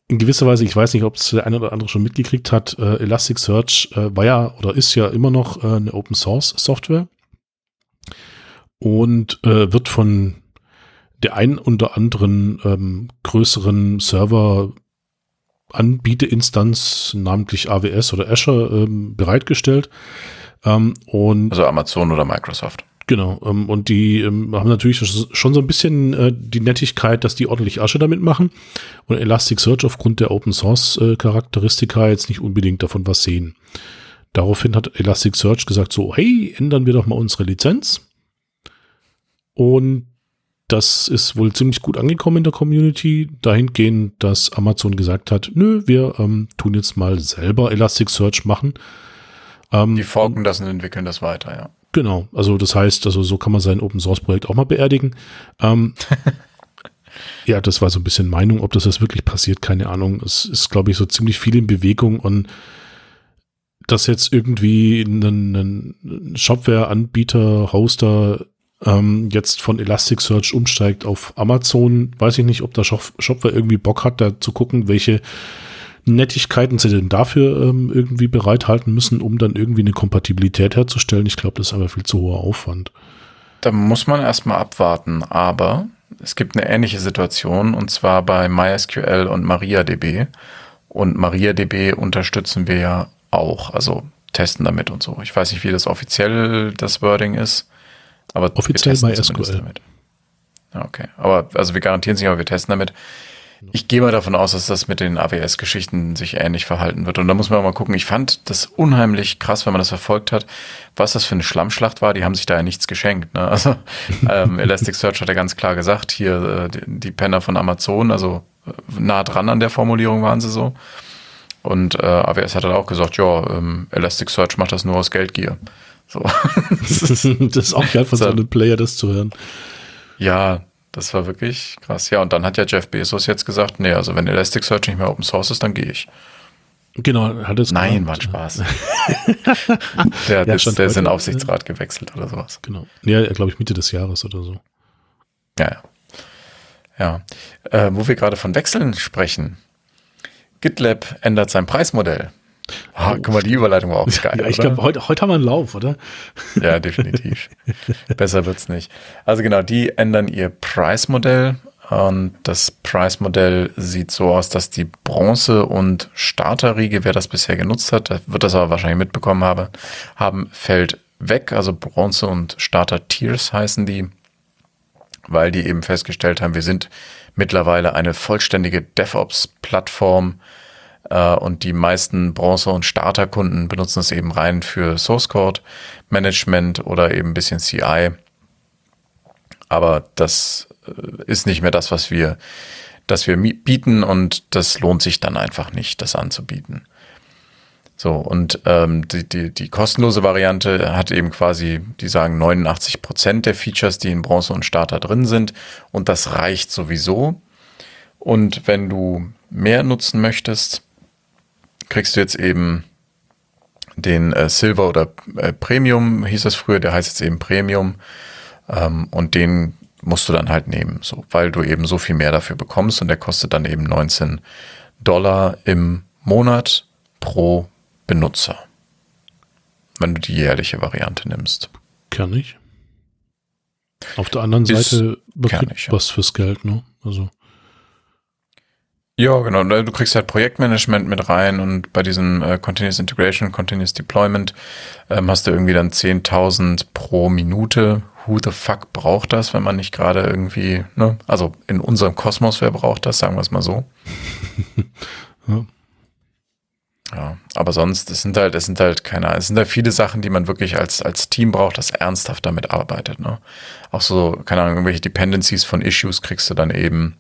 in gewisser Weise, ich weiß nicht, ob es der eine oder andere schon mitgekriegt hat, äh, Elasticsearch äh, war ja oder ist ja immer noch äh, eine Open Source Software und äh, wird von der einen oder anderen ähm, größeren Server Anbieterinstanz, namentlich AWS oder Azure, ähm, bereitgestellt. Ähm, und also Amazon oder Microsoft. Genau, ähm, und die ähm, haben natürlich schon so ein bisschen äh, die Nettigkeit, dass die ordentlich Asche damit machen und Elasticsearch aufgrund der Open Source äh, Charakteristika jetzt nicht unbedingt davon was sehen. Daraufhin hat Elasticsearch gesagt so, hey, ändern wir doch mal unsere Lizenz. Und das ist wohl ziemlich gut angekommen in der Community, dahingehend, dass Amazon gesagt hat, nö, wir ähm, tun jetzt mal selber Elasticsearch machen. Ähm, die forken das und entwickeln das weiter, ja. Genau, also das heißt, also so kann man sein Open Source Projekt auch mal beerdigen. Ähm, ja, das war so ein bisschen Meinung, ob das jetzt wirklich passiert, keine Ahnung. Es ist, glaube ich, so ziemlich viel in Bewegung und dass jetzt irgendwie ein, Shopware-Anbieter, Hoster ähm, jetzt von Elasticsearch umsteigt auf Amazon, weiß ich nicht, ob der Shopware irgendwie Bock hat, da zu gucken, welche Nettigkeiten sie denn dafür ähm, irgendwie bereithalten müssen, um dann irgendwie eine Kompatibilität herzustellen. Ich glaube, das ist einfach viel zu hoher Aufwand. Da muss man erstmal abwarten, aber es gibt eine ähnliche Situation und zwar bei MySQL und MariaDB. Und MariaDB unterstützen wir ja auch, also testen damit und so. Ich weiß nicht, wie das offiziell das Wording ist, Aber Offiziell wir bei testen zumindest SQL. Damit. Ja, Okay, aber also wir garantieren es nicht, aber wir testen damit. Ich gehe mal davon aus, dass das mit den AWS-Geschichten sich ähnlich verhalten wird. Und da muss man auch mal gucken. Ich fand das unheimlich krass, wenn man das verfolgt hat, was das für eine Schlammschlacht war. Die haben sich da ja nichts geschenkt. Ne? Also ähm, Elasticsearch hat ja ganz klar gesagt, hier äh, die, Penner von Amazon, also äh, nah dran an der Formulierung waren sie so. Und äh, AWS hat dann auch gesagt, ja, ähm, Elasticsearch macht das nur aus Geldgier. So. das ist auch geil von so einem Player, das zu hören. Ja, das war wirklich krass. Ja, und dann hat ja Jeff Bezos jetzt gesagt, nee, also wenn Elasticsearch nicht mehr Open Source ist, dann gehe ich. Genau, hat es Nein, war ein. Spaß. der hat Ja, stand der ist in den Aufsichtsrat gewechselt oder sowas. Genau. Ja, glaube ich, Mitte des Jahres oder so. Ja, ja. Ja. Äh, wo wir gerade von Wechseln sprechen. GitLab ändert sein Preismodell. Ah, guck mal, die Überleitung war auch geil. Ja, ich glaube, heute, heute haben wir einen Lauf, oder? Ja, definitiv. Besser wird's nicht. Also genau, die ändern ihr Preismodell und das Preismodell sieht so aus, dass die Bronze- und Starterriege, wer das bisher genutzt hat, wird das aber wahrscheinlich mitbekommen habe, haben, fällt weg. Also Bronze- und Starter-Tiers heißen die, weil die eben festgestellt haben, wir sind mittlerweile eine vollständige DevOps-Plattform, äh, und die meisten Bronze- und Starterkunden benutzen es eben rein für Source Code Management oder eben ein bisschen CI. Aber das äh, ist nicht mehr das, was wir, das wir bieten und das lohnt sich dann einfach nicht, das anzubieten. So, und ähm, die, die, die kostenlose Variante hat eben quasi, die sagen 89 Prozent der Features, die in Bronze und Starter drin sind. Und das reicht sowieso. Und wenn du mehr nutzen möchtest, kriegst du jetzt eben den äh, Silver oder äh, Premium, hieß das früher, der heißt jetzt eben Premium. Ähm, und den musst du dann halt nehmen, so, weil du eben so viel mehr dafür bekommst und der kostet dann eben 19 Dollar im Monat pro Benutzer. Wenn du die jährliche Variante nimmst. Kann ich. Auf der anderen Seite kernig, ja. was fürs Geld, ne? Also, Ja, genau. Du kriegst halt Projektmanagement mit rein und bei diesem äh, Continuous Integration, Continuous Deployment ähm, hast du irgendwie dann 10.000 pro Minute. Who the fuck braucht das, wenn man nicht gerade irgendwie, ne? Also in unserem Kosmos, wer braucht das, sagen wir es mal so. Ja. Ja, aber sonst, es sind halt, es sind halt keine, es sind halt viele Sachen, die man wirklich als, als Team braucht, das ernsthaft damit arbeitet, ne? Auch so, keine Ahnung, irgendwelche Dependencies von Issues kriegst du dann eben.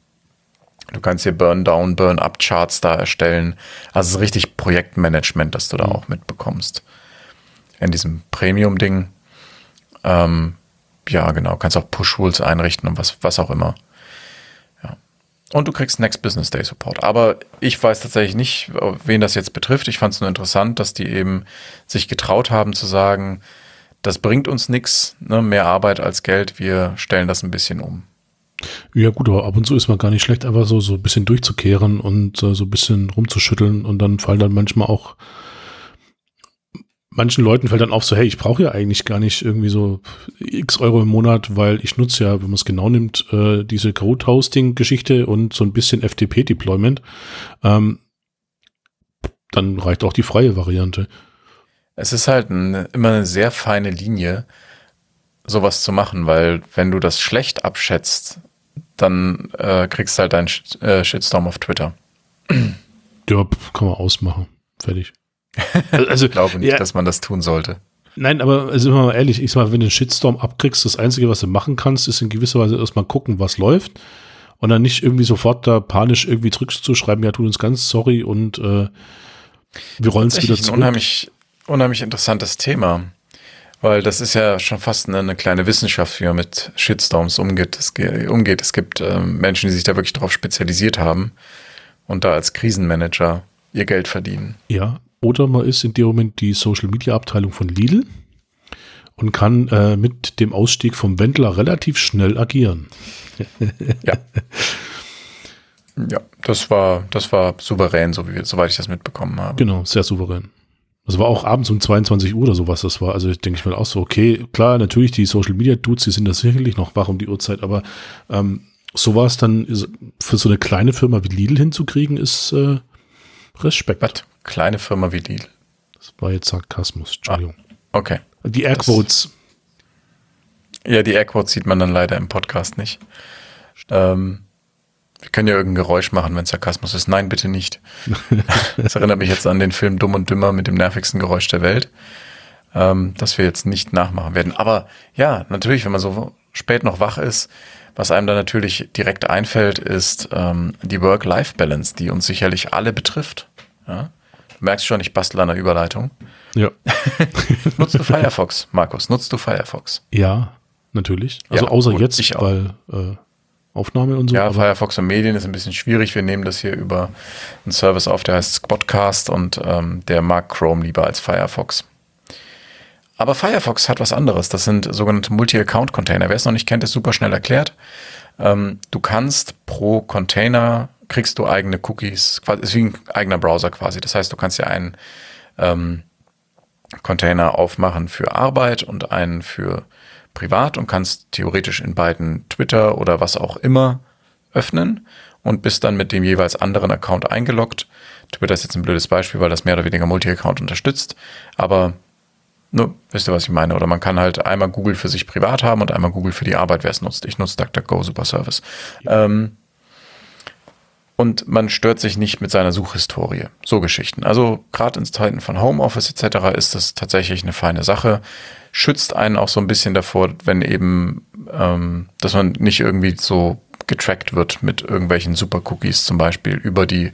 Du kannst hier Burn-Down, Burn-Up-Charts da erstellen. Also es ist richtig Projektmanagement, das du da auch mitbekommst. In diesem Premium-Ding. Ähm, ja, genau. Kannst auch Push-Rules einrichten und was, was auch immer. Ja. Und du kriegst Next Business Day Support. Aber ich weiß tatsächlich nicht, wen das jetzt betrifft. Ich fand es nur interessant, dass die eben sich getraut haben zu sagen, das bringt uns nichts, ne, mehr Arbeit als Geld, wir stellen das ein bisschen um. Ja gut, aber ab und zu ist man gar nicht schlecht, einfach so, so ein bisschen durchzukehren und äh, so ein bisschen rumzuschütteln und dann fallen dann manchmal auch manchen Leuten fällt dann auf so, hey, ich brauche ja eigentlich gar nicht irgendwie so x Euro im Monat, weil ich nutze ja, wenn man es genau nimmt, äh, diese Code-Hosting-Geschichte und so ein bisschen FTP-Deployment. Ähm, dann reicht auch die freie Variante. Es ist halt ein, immer eine sehr feine Linie, sowas zu machen, weil wenn du das schlecht abschätzt, dann äh, kriegst du halt einen Sh äh, Shitstorm auf Twitter. Ja, kann man ausmachen. Fertig. Also, Ich glaube nicht, ja, dass man das tun sollte. Nein, aber also immer mal ehrlich, ich sag mal, wenn du einen Shitstorm abkriegst, das Einzige, was du machen kannst, ist in gewisser Weise erstmal gucken, was läuft. Und dann nicht irgendwie sofort da panisch irgendwie zurückzuschreiben, ja, tut uns ganz sorry und äh, wir rollen es wieder Tatsächlich ein zurück. unheimlich, unheimlich interessantes Thema. Weil das ist ja schon fast eine, eine kleine Wissenschaft, wie man mit Shitstorms umgeht. Es, ge- umgeht. es gibt ähm, Menschen, die sich da wirklich darauf spezialisiert haben und da als Krisenmanager ihr Geld verdienen. Ja, oder man ist in dem Moment die Social Media Abteilung von Lidl und kann äh, mit dem Ausstieg vom Wendler relativ schnell agieren. Ja. ja, das war, das war souverän, so wie, soweit ich das mitbekommen habe. Genau, sehr souverän. Das war auch abends um 22 Uhr oder sowas, das war. Also denke ich mir auch so, okay, klar, natürlich, die Social Media Dudes, die sind da sicherlich noch wach um die Uhrzeit, aber ähm, so war es dann für so eine kleine Firma wie Lidl hinzukriegen, ist äh, Respekt. Was? Kleine Firma wie Lidl. Das war jetzt Sarkasmus, Entschuldigung. Okay. die Airquotes. Ja, die Airquotes sieht man dann leider im Podcast nicht. Ähm, wir können ja irgendein Geräusch machen, wenn Sarkasmus ist. Nein, bitte nicht. das erinnert mich jetzt an den Film Dumm und Dümmer mit dem nervigsten Geräusch der Welt, ähm, das wir jetzt nicht nachmachen werden. Aber ja, natürlich, wenn man so spät noch wach ist, was einem da natürlich direkt einfällt, ist ähm, die Work-Life-Balance, die uns sicherlich alle betrifft. Ja? Du merkst schon, ich bastel an der Überleitung. Ja. nutzt du Firefox, Markus? Nutzt du Firefox? Ja, natürlich. Also Ja, außer jetzt, weil äh, Aufnahme und so. Ja, Firefox und Medien ist ein bisschen schwierig. Wir nehmen das hier über einen Service auf, der heißt Squadcast und ähm, der mag Chrome lieber als Firefox. Aber Firefox hat was anderes. Das sind sogenannte Multi-Account-Container. Wer es noch nicht kennt, ist super schnell erklärt. Ähm, du kannst pro Container kriegst du eigene Cookies, quasi ist wie ein eigener Browser quasi. Das heißt, du kannst ja einen ähm, Container aufmachen für Arbeit und einen für privat und kannst theoretisch in beiden Twitter oder was auch immer öffnen und bist dann mit dem jeweils anderen Account eingeloggt. Twitter ist jetzt ein blödes Beispiel, weil das mehr oder weniger Multi-Account unterstützt, aber ne, wisst ihr, was ich meine? Oder man kann halt einmal Google für sich privat haben und einmal Google für die Arbeit, wer es nutzt. Ich nutze DuckDuckGo, super Service. Ähm, und man stört sich nicht mit seiner Suchhistorie. So Geschichten. Also gerade in Zeiten von Homeoffice etc. ist das tatsächlich eine feine Sache. Schützt einen auch so ein bisschen davor, wenn eben, ähm, dass man nicht irgendwie so getrackt wird mit irgendwelchen Super-Cookies zum Beispiel über die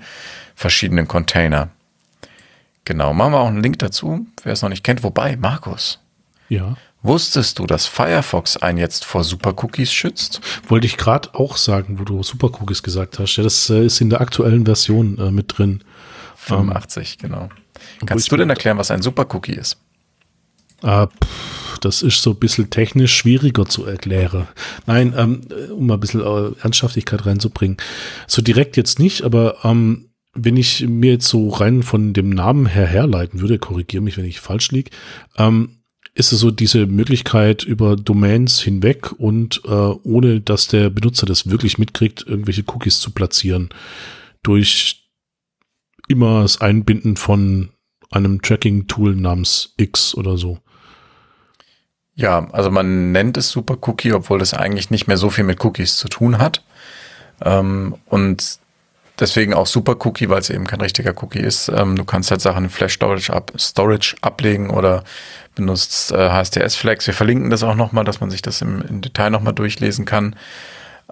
verschiedenen Container. Genau, machen wir auch einen Link dazu, wer es noch nicht kennt. Wobei, Markus, ja. Wusstest du, dass Firefox einen jetzt vor Super-Cookies schützt? Wollte ich gerade auch sagen, wo du Super Cookies gesagt hast. Ja, das äh, ist in der aktuellen Version äh, mit drin. 85, genau. ich Kannst du denn erklären, was ein Super-Cookie ist? Ah, pff, das ist so ein bisschen technisch schwieriger zu erklären. Nein, ähm, um mal ein bisschen äh, Ernsthaftigkeit reinzubringen. So direkt jetzt nicht, aber ähm, wenn ich mir jetzt so rein von dem Namen her herleiten würde, korrigiere mich, wenn ich falsch liege, ähm, ist es so diese Möglichkeit über Domains hinweg und äh, ohne dass der Benutzer das wirklich mitkriegt, irgendwelche Cookies zu platzieren durch immer das Einbinden von einem Tracking-Tool namens X oder so. Ja, also man nennt es Super Cookie, obwohl das eigentlich nicht mehr so viel mit Cookies zu tun hat. Ähm, und deswegen auch Super Cookie, weil es eben kein richtiger Cookie ist. Ähm, du kannst halt Sachen in Flash Storage, ab, Storage ablegen oder benutzt äh, HSTS Flags. Wir verlinken das auch nochmal, dass man sich das im, im Detail nochmal durchlesen kann.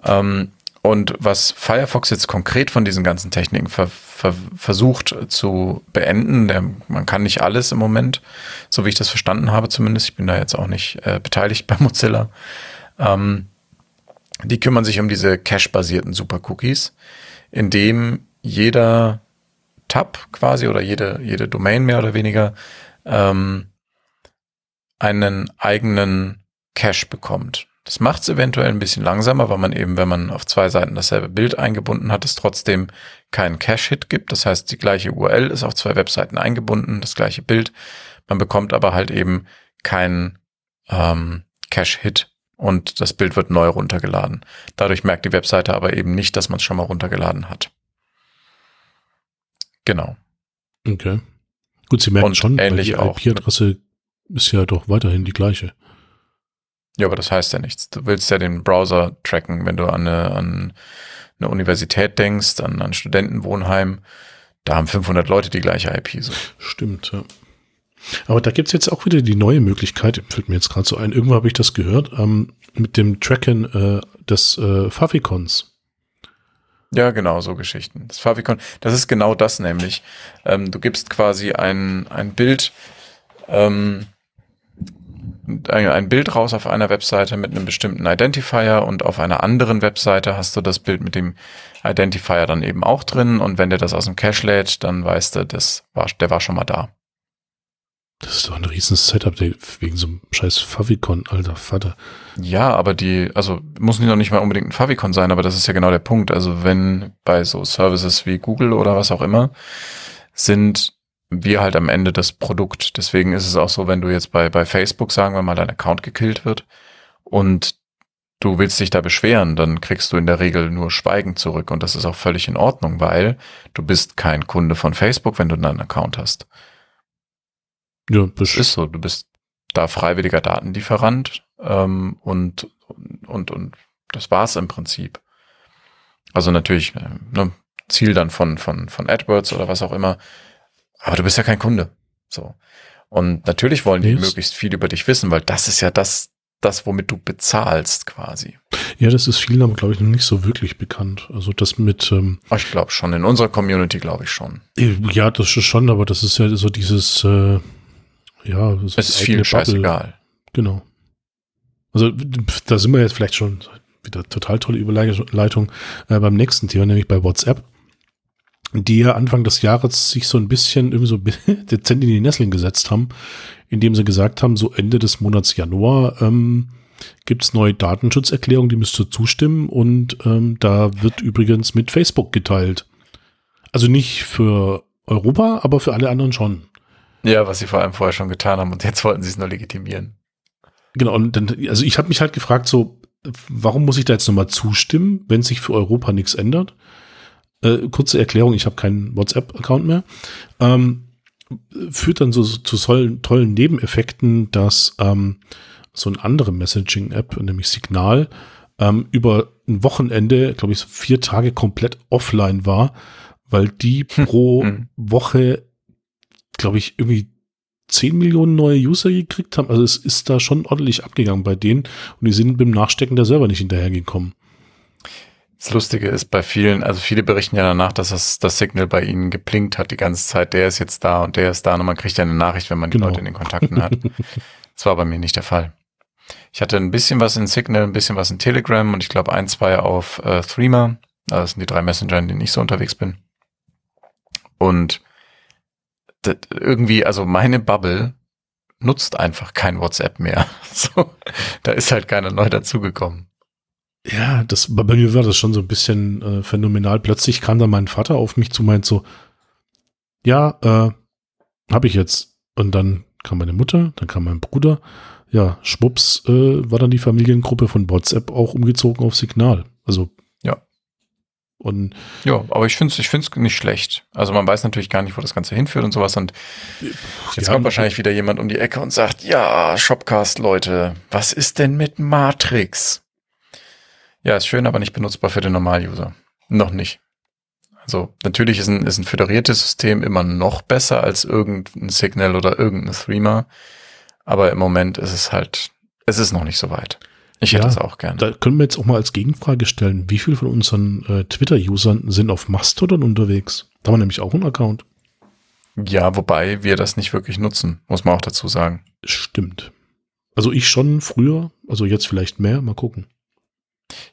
Ähm, und was Firefox jetzt konkret von diesen ganzen Techniken ver, ver, versucht zu beenden, der, man kann nicht alles im Moment, so wie ich das verstanden habe zumindest, ich bin da jetzt auch nicht äh, beteiligt bei Mozilla, ähm, die kümmern sich um diese Cache-basierten Super-Cookies, in dem jeder Tab quasi oder jede, jede Domain mehr oder weniger ähm, einen eigenen Cache bekommt. Das macht es eventuell ein bisschen langsamer, weil man eben, wenn man auf zwei Seiten dasselbe Bild eingebunden hat, es trotzdem keinen Cache-Hit gibt. Das heißt, die gleiche URL ist auf zwei Webseiten eingebunden, das gleiche Bild. Man bekommt aber halt eben keinen ähm, Cache-Hit und das Bild wird neu runtergeladen. Dadurch merkt die Webseite aber eben nicht, dass man es schon mal runtergeladen hat. Genau. Okay. Gut, Sie merken Und schon, ähnlich die. IP-Adresse ist ja doch weiterhin die gleiche. Ja, aber das heißt ja nichts. Du willst ja den Browser tracken, wenn du an eine, an eine Universität denkst, an ein Studentenwohnheim. Da haben 500 Leute die gleiche IP. So. Stimmt, ja. Aber da gibt's jetzt auch wieder die neue Möglichkeit, fällt mir jetzt gerade so ein, irgendwo habe ich das gehört, ähm, mit dem Tracken äh, des äh, Favicons. Ja, genau, so Geschichten. Das Favicon, das ist genau das nämlich. Ähm, du gibst quasi ein, ein Bild, ähm, ein, ein Bild raus auf einer Webseite mit einem bestimmten Identifier und auf einer anderen Webseite hast du das Bild mit dem Identifier dann eben auch drin und wenn der das aus dem Cache lädt, dann weißt du, das war, der war schon mal da. Das ist doch ein riesen Setup wegen so einem scheiß Favicon, alter Vater. Ja, aber die, also muss nicht noch nicht mal unbedingt ein Favicon sein, aber das ist ja genau der Punkt. Also wenn bei so Services wie Google oder was auch immer sind wir halt am Ende das Produkt. Deswegen ist es auch so, wenn du jetzt bei, bei Facebook, sagen wir mal, dein Account gekillt wird und du willst dich da beschweren, dann kriegst du in der Regel nur Schweigen zurück und das ist auch völlig in Ordnung, weil du bist kein Kunde von Facebook, wenn du einen Account hast. Ja, Das ist so, du bist, da freiwilliger Datenlieferant ähm, und, und, und das war's im Prinzip. Also natürlich äh, ne, Ziel dann von, von, von AdWords oder was auch immer. Aber du bist ja kein Kunde. So. Und natürlich wollen die yes. möglichst viel über dich wissen, weil das ist ja das, das, womit du bezahlst quasi. Ja, das ist vielen aber, glaube ich, noch nicht so wirklich bekannt. Also das mit. Ähm, ich glaube schon, in unserer Community glaube ich schon. Ja, das ist schon, aber das ist ja so dieses, äh, ja, so es ist viel scheißegal. Genau. Also da sind wir jetzt vielleicht schon wieder total tolle Überleitung äh, beim nächsten Thema, nämlich bei WhatsApp, die ja Anfang des Jahres sich so ein bisschen irgendwie so dezent in die Nesseln gesetzt haben, indem sie gesagt haben, so Ende des Monats Januar ähm, gibt es neue Datenschutzerklärungen, die müsst ihr zustimmen und ähm, da wird übrigens mit Facebook geteilt. Also nicht für Europa, aber für alle anderen schon. Ja, was sie vor allem vorher schon getan haben und jetzt wollten sie es nur legitimieren. Genau, und dann, also ich habe mich halt gefragt, so, warum muss ich da jetzt nochmal zustimmen, wenn sich für Europa nichts ändert? Äh, kurze Erklärung, ich habe keinen WhatsApp-Account mehr. Ähm, führt dann so zu tollen, tollen Nebeneffekten, dass ähm, so eine andere Messaging-App, nämlich Signal, ähm, über ein Wochenende, glaube ich, vier Tage komplett offline war, weil die pro hm. Woche, glaube ich, irgendwie 10 Millionen neue User gekriegt haben. Also es ist da schon ordentlich abgegangen bei denen und die sind beim Nachstecken der selber nicht hinterhergekommen. Das Lustige ist bei vielen, also viele berichten ja danach, dass das, das Signal bei ihnen geplinkt hat die ganze Zeit. Der ist jetzt da und der ist da und man kriegt ja eine Nachricht, wenn man die genau. Leute in den Kontakten hat. das war bei mir nicht der Fall. Ich hatte ein bisschen was in Signal, ein bisschen was in Telegram und ich glaube ein, zwei auf äh, Threema. Das sind die drei Messenger, in denen ich so unterwegs bin. Und irgendwie, also meine Bubble nutzt einfach kein WhatsApp mehr. So, da ist halt keiner neu dazugekommen. Ja, das, bei mir war das schon so ein bisschen äh, phänomenal. Plötzlich kam da mein Vater auf mich zu, meint so, ja, äh, habe ich jetzt. Und dann kam meine Mutter, dann kam mein Bruder. Ja, schwupps, äh, war dann die Familiengruppe von WhatsApp auch umgezogen auf Signal. Also. Und ja, aber ich finde es ich find's nicht schlecht. Also man weiß natürlich gar nicht, wo das Ganze hinführt und sowas. Und jetzt ja, kommt wahrscheinlich wieder jemand um die Ecke und sagt, ja, Shopcast, Leute, was ist denn mit Matrix? Ja, ist schön, aber nicht benutzbar für den Normal-User. Noch nicht. Also natürlich ist ein, ist ein föderiertes System immer noch besser als irgendein Signal oder irgendein Threema. Aber im Moment ist es halt, es ist noch nicht so weit. Ich hätte es auch gerne. Da können wir jetzt auch mal als Gegenfrage stellen, wie viele von unseren äh, Twitter-Usern sind auf Mastodon unterwegs? Da haben wir nämlich auch einen Account. Ja, wobei wir das nicht wirklich nutzen, muss man auch dazu sagen. Stimmt. Also ich schon früher, also jetzt vielleicht mehr, mal gucken.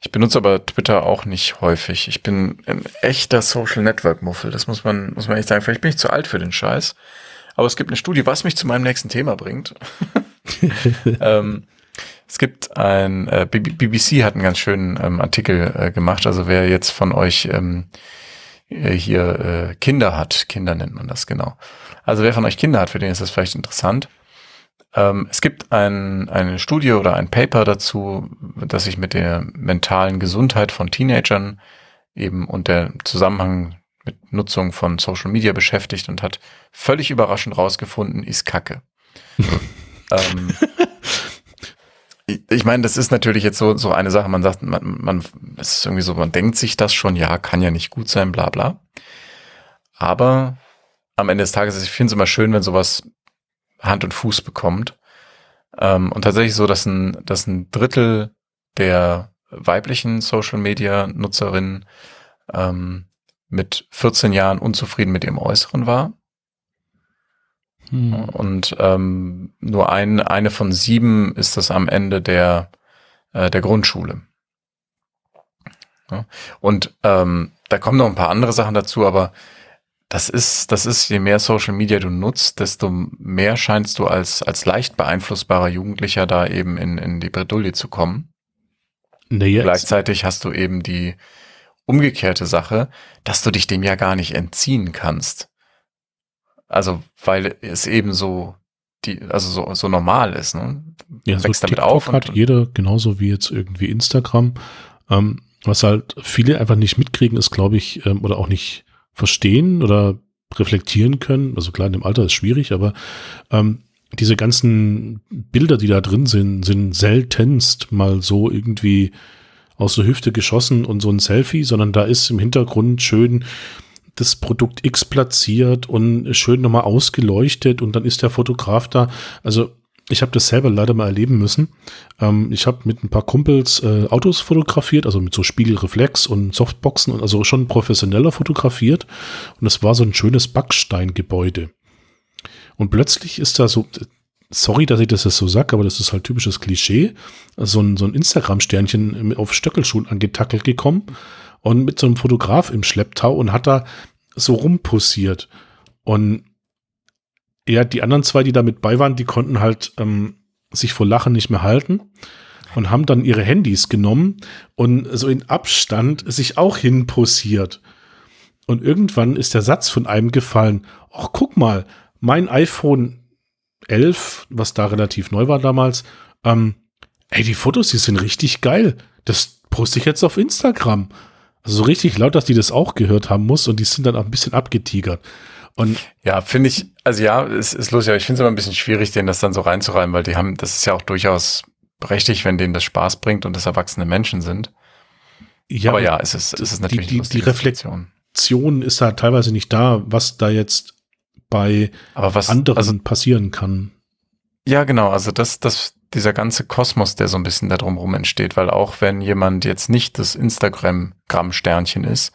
Ich benutze aber Twitter auch nicht häufig. Ich bin ein echter Social Network Muffel. Das muss man, muss man echt sagen. Vielleicht bin ich zu alt für den Scheiß. Aber es gibt eine Studie, was mich zu meinem nächsten Thema bringt. ähm, es gibt ein, äh, BBC hat einen ganz schönen ähm, Artikel äh, gemacht. Also wer jetzt von euch ähm, äh, hier äh, Kinder hat, Kinder nennt man das genau. Also wer von euch Kinder hat, für den ist das vielleicht interessant. Ähm, es gibt ein, eine Studie oder ein Paper dazu, das sich mit der mentalen Gesundheit von Teenagern eben und der Zusammenhang mit Nutzung von Social Media beschäftigt und hat völlig überraschend rausgefunden, ist Kacke. ähm, ich meine, das ist natürlich jetzt so, so eine Sache, man sagt, man, man, es ist irgendwie so, man denkt sich das schon, ja, kann ja nicht gut sein, bla bla. Aber am Ende des Tages, ich finde es immer schön, wenn sowas Hand und Fuß bekommt. Ähm, und tatsächlich so, dass ein, dass ein Drittel der weiblichen Social Media Nutzerinnen ähm, mit 14 Jahren unzufrieden mit ihrem Äußeren war. Hm. Und ähm, nur ein, eine von sieben ist das am Ende der, äh, der Grundschule. Ja. Und ähm, da kommen noch ein paar andere Sachen dazu, aber das ist, das ist, je mehr Social Media du nutzt, desto mehr scheinst du als, als leicht beeinflussbarer Jugendlicher da eben in, in die Bredouille zu kommen. Nee, Gleichzeitig hast du eben die umgekehrte Sache, dass du dich dem ja gar nicht entziehen kannst. Also, weil es eben so, die, also so, so normal ist, ne? Ja, so damit auf. hat jeder genauso wie jetzt irgendwie Instagram. Ähm, was halt viele einfach nicht mitkriegen, ist, glaube ich, ähm, oder auch nicht verstehen oder reflektieren können. Also klar, in dem Alter ist schwierig, aber ähm, diese ganzen Bilder, die da drin sind, sind seltenst mal so irgendwie aus der Hüfte geschossen und so ein Selfie, sondern da ist im Hintergrund schön das Produkt X platziert und schön nochmal ausgeleuchtet und dann ist der Fotograf da. Also ich habe das selber leider mal erleben müssen. Ähm, ich habe mit ein paar Kumpels äh, Autos fotografiert, also mit so Spiegelreflex und Softboxen und also schon professioneller fotografiert. Und es war so ein schönes Backsteingebäude. Und plötzlich ist da so, sorry, dass ich das jetzt so sage, aber das ist halt typisches Klischee, so ein, so ein Instagram-Sternchen auf Stöckelschuhen angetackelt gekommen und mit so einem Fotograf im Schlepptau und hat da so rumposiert. Und ja, die anderen zwei, die da mit bei waren, die konnten halt ähm, sich vor Lachen nicht mehr halten und haben dann ihre Handys genommen und so in Abstand sich auch hinposiert. Und irgendwann ist der Satz von einem gefallen, ach guck mal, mein iPhone 11, was da relativ neu war damals, ähm, ey, die Fotos, die sind richtig geil. Das poste ich jetzt auf Instagram. Also so richtig laut, dass die das auch gehört haben muss und die sind dann auch ein bisschen abgetigert. Und ja, finde ich, also ja, es ist lustig, aber ich finde es immer ein bisschen schwierig, denen das dann so reinzureiben, weil die haben, das ist ja auch durchaus berechtigt, wenn denen das Spaß bringt und das erwachsene Menschen sind. Ja, aber ja, es ist, es ist natürlich die, die, die Reflexion ist da teilweise nicht da, was da jetzt bei was, anderen also, passieren kann. Ja, genau. Also das, das, dieser ganze Kosmos, der so ein bisschen da drumherum entsteht, weil auch wenn jemand jetzt nicht das Instagram-Gramm-Sternchen ist,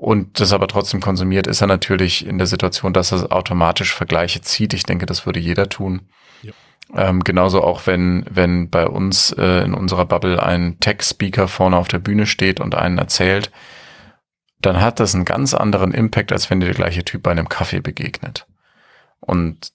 und das aber trotzdem konsumiert, ist er natürlich in der Situation, dass er automatisch Vergleiche zieht. Ich denke, das würde jeder tun. Ja. Ähm, genauso auch wenn, wenn bei uns äh, in unserer Bubble ein Tech-Speaker vorne auf der Bühne steht und einen erzählt, dann hat das einen ganz anderen Impact, als wenn dir der gleiche Typ bei einem Kaffee begegnet. Und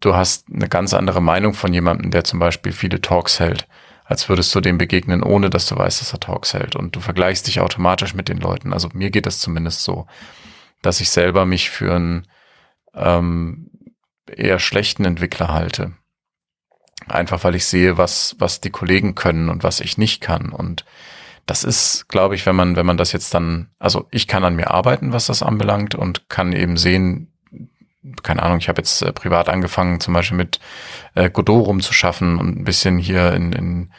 du hast eine ganz andere Meinung von jemandem, der zum Beispiel viele Talks hält als würdest du dem begegnen, ohne dass du weißt, dass er Talks hält. Und du vergleichst dich automatisch mit den Leuten. Also mir geht das zumindest so, dass ich selber mich für einen ähm, eher schlechten Entwickler halte. Einfach weil ich sehe, was, was die Kollegen können und was ich nicht kann. Und das ist, glaube ich, wenn man, wenn man das jetzt dann, also ich kann an mir arbeiten, was das anbelangt und kann eben sehen, keine Ahnung, ich habe jetzt äh, privat angefangen, zum Beispiel mit äh, Godot rumzuschaffen und ein bisschen hier in, in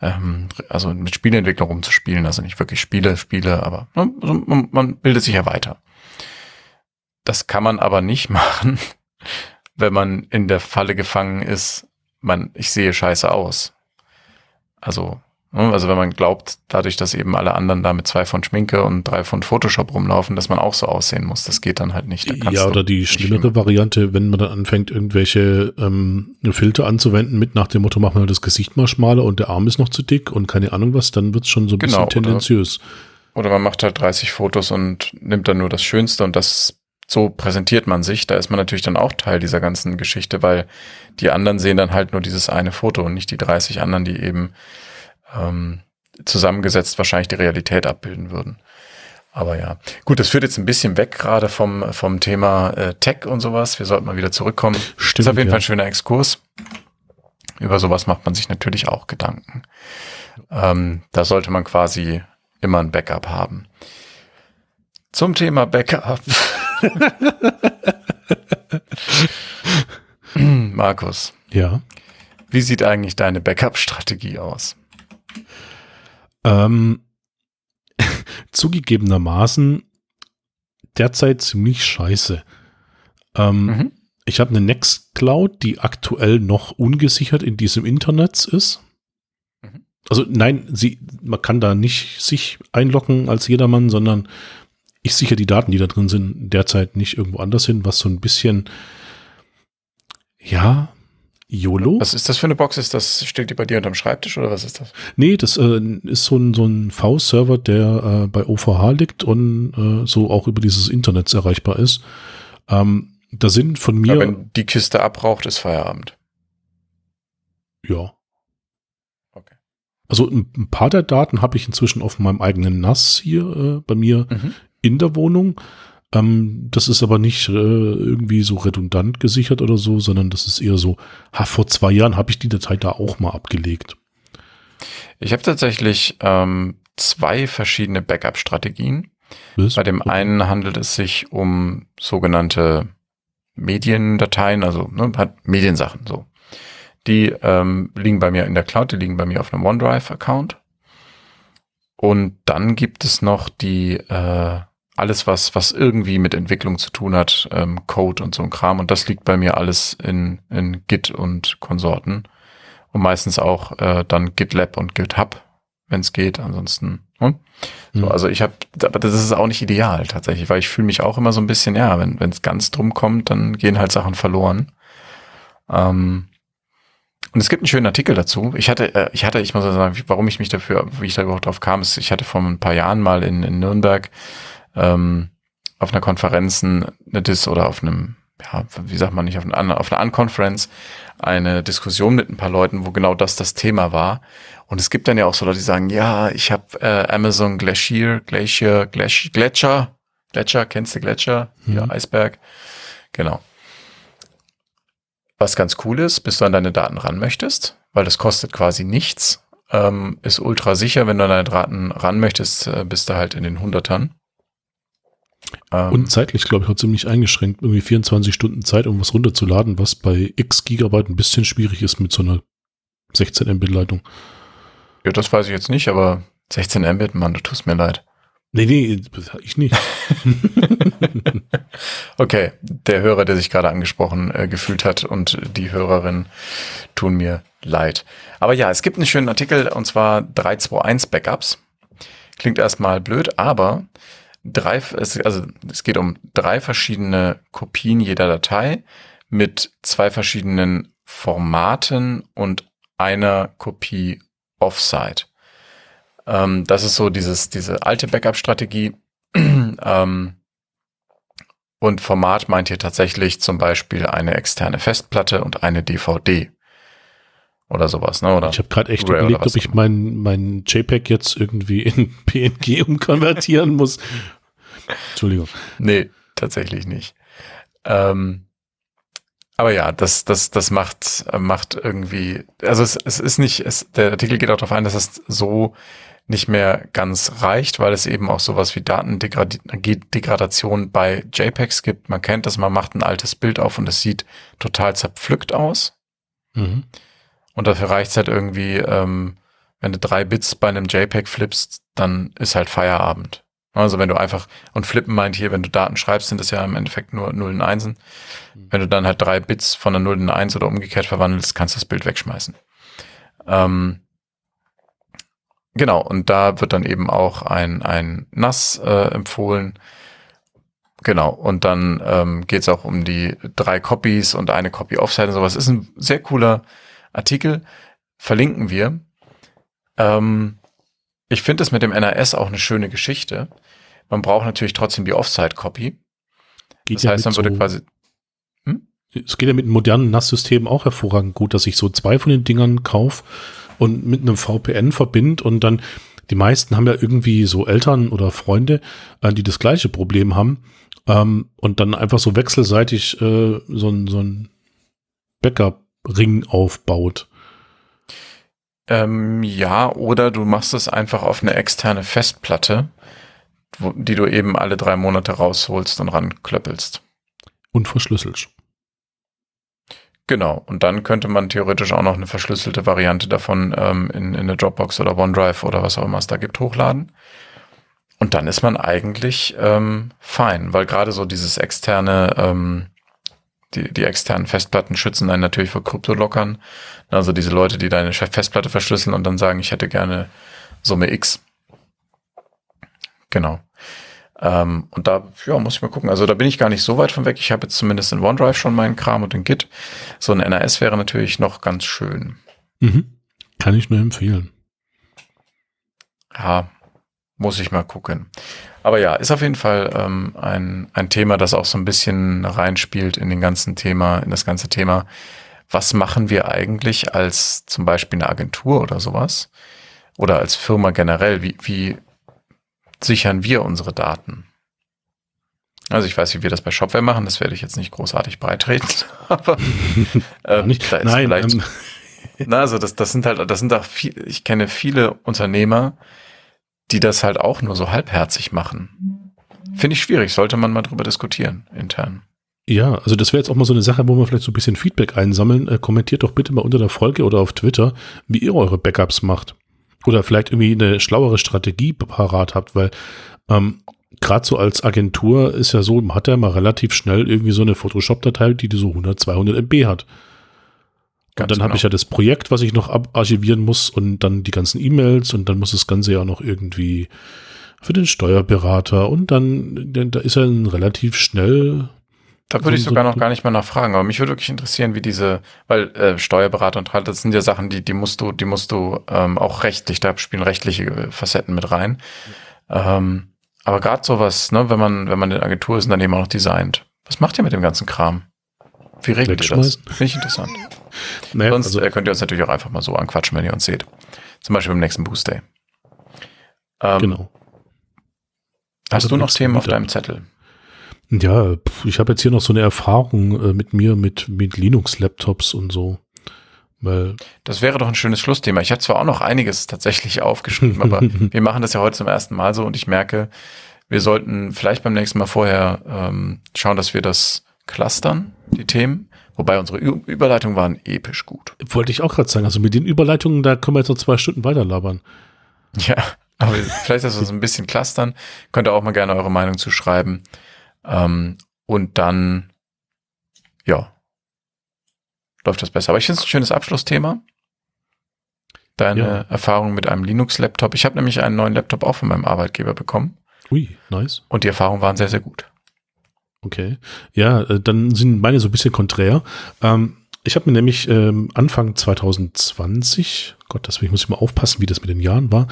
ähm, also mit Spieleentwicklung rumzuspielen, also nicht wirklich Spiele, Spiele, aber also man, man bildet sich ja weiter. Das kann man aber nicht machen, wenn man in der Falle gefangen ist, man, ich sehe scheiße aus. Also? Also wenn man glaubt, dadurch, dass eben alle anderen da mit zwei von Schminke und drei von Photoshop rumlaufen, dass man auch so aussehen muss. Das geht dann halt nicht. Ja, oder die schlimmere Variante, wenn man dann anfängt, irgendwelche ähm, Filter anzuwenden mit nach dem Motto, machen wir das Gesicht mal schmaler und der Arm ist noch zu dick und keine Ahnung was, dann wird's schon so ein genau, bisschen tendenziös. Oder, oder man macht halt 30 Fotos und nimmt dann nur das Schönste und das so präsentiert man sich. Da ist man natürlich dann auch Teil dieser ganzen Geschichte, weil die anderen sehen dann halt nur dieses eine Foto und nicht die 30 anderen, die eben ähm, zusammengesetzt wahrscheinlich die Realität abbilden würden. Aber ja, gut, das führt jetzt ein bisschen weg gerade vom, vom Thema äh, Tech und sowas. Wir sollten mal wieder zurückkommen. Stimmt, ist auf jeden ja. Fall ein schöner Exkurs. Über sowas macht man sich natürlich auch Gedanken. Ähm, da sollte man quasi immer ein Backup haben. Zum Thema Backup. Markus. Ja. Wie sieht eigentlich deine Backup-Strategie aus? Ähm, zugegebenermaßen derzeit ziemlich scheiße. Ähm, mhm. Ich habe eine Nextcloud, die aktuell noch ungesichert in diesem Internet ist. Mhm. Also nein, sie, man kann da nicht sich einloggen als jedermann, sondern ich sichere die Daten, die da drin sind, derzeit nicht irgendwo anders hin, was so ein bisschen, ja, YOLO. Was ist das für eine Box? Ist das, steht die bei dir unterm Schreibtisch oder was ist das? Nee, das äh, ist so ein, so ein V-Server, der äh, bei OVH liegt und äh, so auch über dieses Internet erreichbar ist. Ähm, da sind von mir. Ja, wenn die Kiste abraucht, ist Feierabend. Ja. Okay. Also ein, ein paar der Daten habe ich inzwischen auf meinem eigenen NAS hier äh, bei mir mhm. in der Wohnung. Ähm, das ist aber nicht äh, irgendwie so redundant gesichert oder so, sondern das ist eher so, ha, vor zwei Jahren habe ich die Datei da auch mal abgelegt. Ich habe tatsächlich ähm, zwei verschiedene Backup-Strategien. Bei dem einen handelt es sich um sogenannte Mediendateien, also ne, hat Mediensachen so. Die ähm, liegen bei mir in der Cloud, die liegen bei mir auf einem OneDrive-Account. Und dann gibt es noch die äh, alles, was, was irgendwie mit Entwicklung zu tun hat, ähm, Code und so ein Kram. Und das liegt bei mir alles in, in Git und Konsorten. Und meistens auch äh, dann GitLab und GitHub, wenn es geht. Ansonsten. Hm? So, mhm. also ich habe, aber das ist auch nicht ideal tatsächlich, weil ich fühle mich auch immer so ein bisschen, ja, wenn es ganz drum kommt, dann gehen halt Sachen verloren. Ähm, und es gibt einen schönen Artikel dazu. Ich hatte, äh, ich hatte, ich muss sagen, warum ich mich dafür, wie ich da überhaupt drauf kam, ist, ich hatte vor ein paar Jahren mal in, in Nürnberg ähm, auf einer Konferenz eine Dis oder auf einem, ja, wie sagt man nicht, auf einer, auf einer Unconference eine Diskussion mit ein paar Leuten, wo genau das das Thema war. Und es gibt dann ja auch so Leute, die sagen, ja, ich habe äh, Amazon Glacier, Glacier, Glacier, Gletscher, Gletscher, kennst du Gletscher? Mhm. Ja, Eisberg. Genau. Was ganz cool ist, bis du an deine Daten ran möchtest, weil das kostet quasi nichts, ähm, ist ultra sicher, wenn du an deine Daten ran möchtest, äh, bist du halt in den Hundertern. Ähm, und zeitlich, glaube ich, auch ziemlich eingeschränkt. Irgendwie 24 Stunden Zeit, um was runterzuladen, was bei x Gigabyte ein bisschen schwierig ist mit so einer 16 Mbit Leitung. Ja, das weiß ich jetzt nicht, aber 16 Mbit, Mann, du tust mir leid. Nee, nee, ich nicht. okay, der Hörer, der sich gerade angesprochen äh, gefühlt hat und die Hörerin tun mir leid. Aber ja, es gibt einen schönen Artikel und zwar 321 Backups. Klingt erstmal blöd, aber drei, es, also es geht um drei verschiedene Kopien jeder Datei mit zwei verschiedenen Formaten und einer Kopie Offsite. Ähm, das ist so dieses, diese alte Backup-Strategie. ähm, und Format meint hier tatsächlich zum Beispiel eine externe Festplatte und eine DVD oder sowas, ne? Oder ich habe gerade echt überlegt, ob ich mein, mein JPEG jetzt irgendwie in PNG umkonvertieren muss. Entschuldigung. Nee, tatsächlich nicht. Ähm, aber ja, das, das, das macht, macht irgendwie, also es, es ist nicht, es, der Artikel geht auch darauf ein, dass es so nicht mehr ganz reicht, weil es eben auch sowas wie Datendegradation bei JPEGs gibt. Man kennt das, man macht ein altes Bild auf und es sieht total zerpflückt aus. Mhm. Und dafür reicht es halt irgendwie, ähm, wenn du drei Bits bei einem JPEG flippst, dann ist halt Feierabend. Also wenn du einfach, und Flippen meint hier, wenn du Daten schreibst, sind das ja im Endeffekt nur Nullen Einsen. Mhm. Wenn du dann halt drei Bits von einer Null in Eins oder umgekehrt verwandelst, kannst du das Bild wegschmeißen. Ähm, genau, und da wird dann eben auch ein, ein NAS äh, empfohlen. Genau, und dann ähm, geht es auch um die drei Copies und eine Copy Offside und sowas. Ist ein sehr cooler Artikel, verlinken wir. Ähm, ich finde es mit dem NAS auch eine schöne Geschichte. Man braucht natürlich trotzdem die Offside-Copy. Das ja heißt, man würde so, quasi. Hm? Es geht ja mit modernen NAS-Systemen auch hervorragend gut, dass ich so zwei von den Dingern kaufe und mit einem VPN verbinde und dann die meisten haben ja irgendwie so Eltern oder Freunde, äh, die das gleiche Problem haben ähm, und dann einfach so wechselseitig äh, so ein, so ein Backup-Ring aufbaut. Ähm, ja, oder du machst es einfach auf eine externe Festplatte, wo, die du eben alle drei Monate rausholst und ranklöppelst. Und verschlüsselst. Genau, und dann könnte man theoretisch auch noch eine verschlüsselte Variante davon ähm, in, in eine Dropbox oder OneDrive oder was auch immer es da gibt, hochladen. Und dann ist man eigentlich ähm, fein, weil gerade so dieses externe ähm, die, die externen Festplatten schützen einen natürlich vor Kryptolockern. Also diese Leute, die deine Festplatte verschlüsseln und dann sagen, ich hätte gerne Summe X. Genau. Ähm, und da, ja, muss ich mal gucken. Also da bin ich gar nicht so weit von weg. Ich habe jetzt zumindest in OneDrive schon meinen Kram und in Git. So ein NAS wäre natürlich noch ganz schön. Mhm. Kann ich nur empfehlen. Ja, muss ich mal gucken. Aber ja, ist auf jeden Fall ähm, ein, ein Thema, das auch so ein bisschen reinspielt in den ganzen Thema, in das ganze Thema. Was machen wir eigentlich als zum Beispiel eine Agentur oder sowas? Oder als Firma generell? Wie, wie sichern wir unsere Daten? Also ich weiß, wie wir das bei Shopware machen, das werde ich jetzt nicht großartig beitreten, aber ähm, nicht, da ist nein, vielleicht. Ähm. Na, also das, das sind halt, das sind auch viel, ich kenne viele Unternehmer, die das halt auch nur so halbherzig machen. Finde ich schwierig, sollte man mal drüber diskutieren, intern. Ja, also das wäre jetzt auch mal so eine Sache, wo wir vielleicht so ein bisschen Feedback einsammeln. Äh, kommentiert doch bitte mal unter der Folge oder auf Twitter, wie ihr eure Backups macht. Oder vielleicht irgendwie eine schlauere Strategie parat habt, weil ähm, gerade so als Agentur ist ja so, man hat ja mal relativ schnell irgendwie so eine Photoshop-Datei, die so 100, 200 MB hat. Ganz und dann genau. habe ich ja das Projekt, was ich noch archivieren muss und dann die ganzen E-Mails und dann muss das Ganze ja noch irgendwie für den Steuerberater und dann, da ist er relativ schnell da würde ich sogar noch gar nicht mal nachfragen, aber mich würde wirklich interessieren, wie diese, weil äh, Steuerberater und das sind ja Sachen, die, die musst du, die musst du ähm, auch rechtlich, da spielen rechtliche Facetten mit rein. Ähm, aber gerade sowas, ne, wenn man, wenn man in der Agentur ist und dann eben auch noch designt. Was macht ihr mit dem ganzen Kram? Wie regelt ihr das? Finde ich interessant. Naja, Sonst also, äh, könnt ihr uns natürlich auch einfach mal so anquatschen, wenn ihr uns seht. Zum Beispiel beim nächsten Boost Day. Ähm, genau. Hast also du noch Themen auf deinem Zettel? Ja, ich habe jetzt hier noch so eine Erfahrung äh, mit mir mit, mit Linux-Laptops und so. Weil das wäre doch ein schönes Schlussthema. Ich habe zwar auch noch einiges tatsächlich aufgeschrieben, aber wir machen das ja heute zum ersten Mal so und ich merke, wir sollten vielleicht beim nächsten Mal vorher ähm, schauen, dass wir das clustern, die Themen. Wobei unsere Ü Überleitungen waren episch gut. Wollte ich auch gerade sagen. Also mit den Überleitungen, da können wir jetzt noch zwei Stunden weiterlabern. Ja, aber vielleicht, dass wir so ein bisschen clustern. Könnt ihr auch mal gerne eure Meinung zu schreiben. Ähm, und dann, ja, läuft das besser. Aber ich finde es ein schönes Abschlussthema. Deine ja. Erfahrung mit einem Linux-Laptop. Ich habe nämlich einen neuen Laptop auch von meinem Arbeitgeber bekommen. Ui, nice. Und die Erfahrungen waren sehr, sehr gut. Okay. Ja, äh, dann sind meine so ein bisschen konträr. Ähm, ich habe mir nämlich ähm, Anfang 2020, Gott, das muss ich mal aufpassen, wie das mit den Jahren war,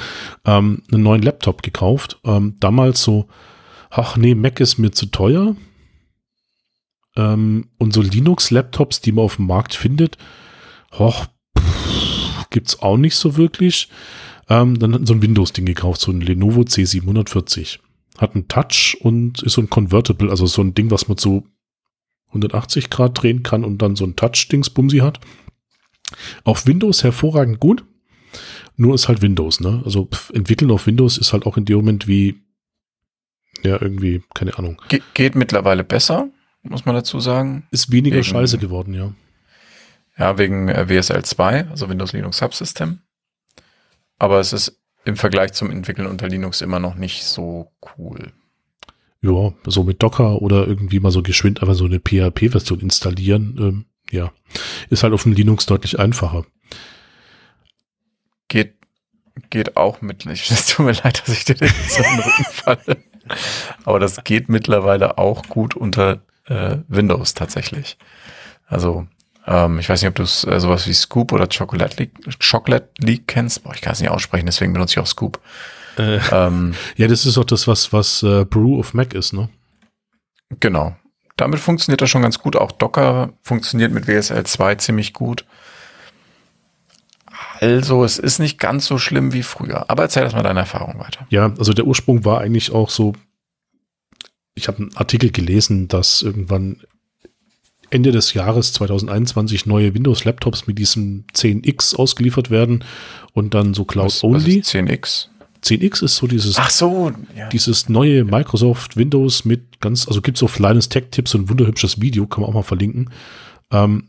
ähm, einen neuen Laptop gekauft. Ähm, damals so ach nee, Mac ist mir zu teuer. Ähm, und so Linux-Laptops, die man auf dem Markt findet, och, gibt es auch nicht so wirklich. Ähm, dann so ein Windows-Ding gekauft, so ein Lenovo C740. Hat einen Touch und ist so ein Convertible, also so ein Ding, was man so 180 Grad drehen kann und dann so ein Touch-Dings-Bumsi hat. Auf Windows hervorragend gut. Nur ist halt Windows, ne? Also pf, entwickeln auf Windows ist halt auch in dem Moment wie ja, irgendwie, keine Ahnung. Ge geht mittlerweile besser, muss man dazu sagen. Ist weniger wegen, scheiße geworden, ja. Ja, wegen äh, WSL 2, also Windows Linux Subsystem. Aber es ist im Vergleich zum Entwickeln unter Linux immer noch nicht so cool. Ja, so mit Docker oder irgendwie mal so geschwind einfach so eine PHP-Version installieren, ähm, ja, ist halt auf dem Linux deutlich einfacher. Geht, geht auch mit, es tut mir leid, dass ich dir den so in den Rücken falle. Aber das geht mittlerweile auch gut unter äh, Windows tatsächlich. Also ähm, ich weiß nicht, ob du äh, sowas wie Scoop oder Chocolate League, Chocolate League kennst. Boah, ich kann es nicht aussprechen, deswegen benutze ich auch Scoop. Äh, ähm, ja, das ist auch das, was, was äh, Brew of Mac ist, ne? Genau. Damit funktioniert das schon ganz gut. Auch Docker funktioniert mit WSL 2 ziemlich gut. Also, es ist nicht ganz so schlimm wie früher. Aber erzähl erstmal deine Erfahrung weiter. Ja, also der Ursprung war eigentlich auch so, ich habe einen Artikel gelesen, dass irgendwann Ende des Jahres 2021 neue Windows-Laptops mit diesem 10X ausgeliefert werden und dann so Cloud-Only. 10X? 10X ist so dieses, Ach so, ja. dieses neue Microsoft Windows mit ganz, also gibt es auf Linus Tech Tipps und ein wunderhübsches Video, kann man auch mal verlinken. Ähm,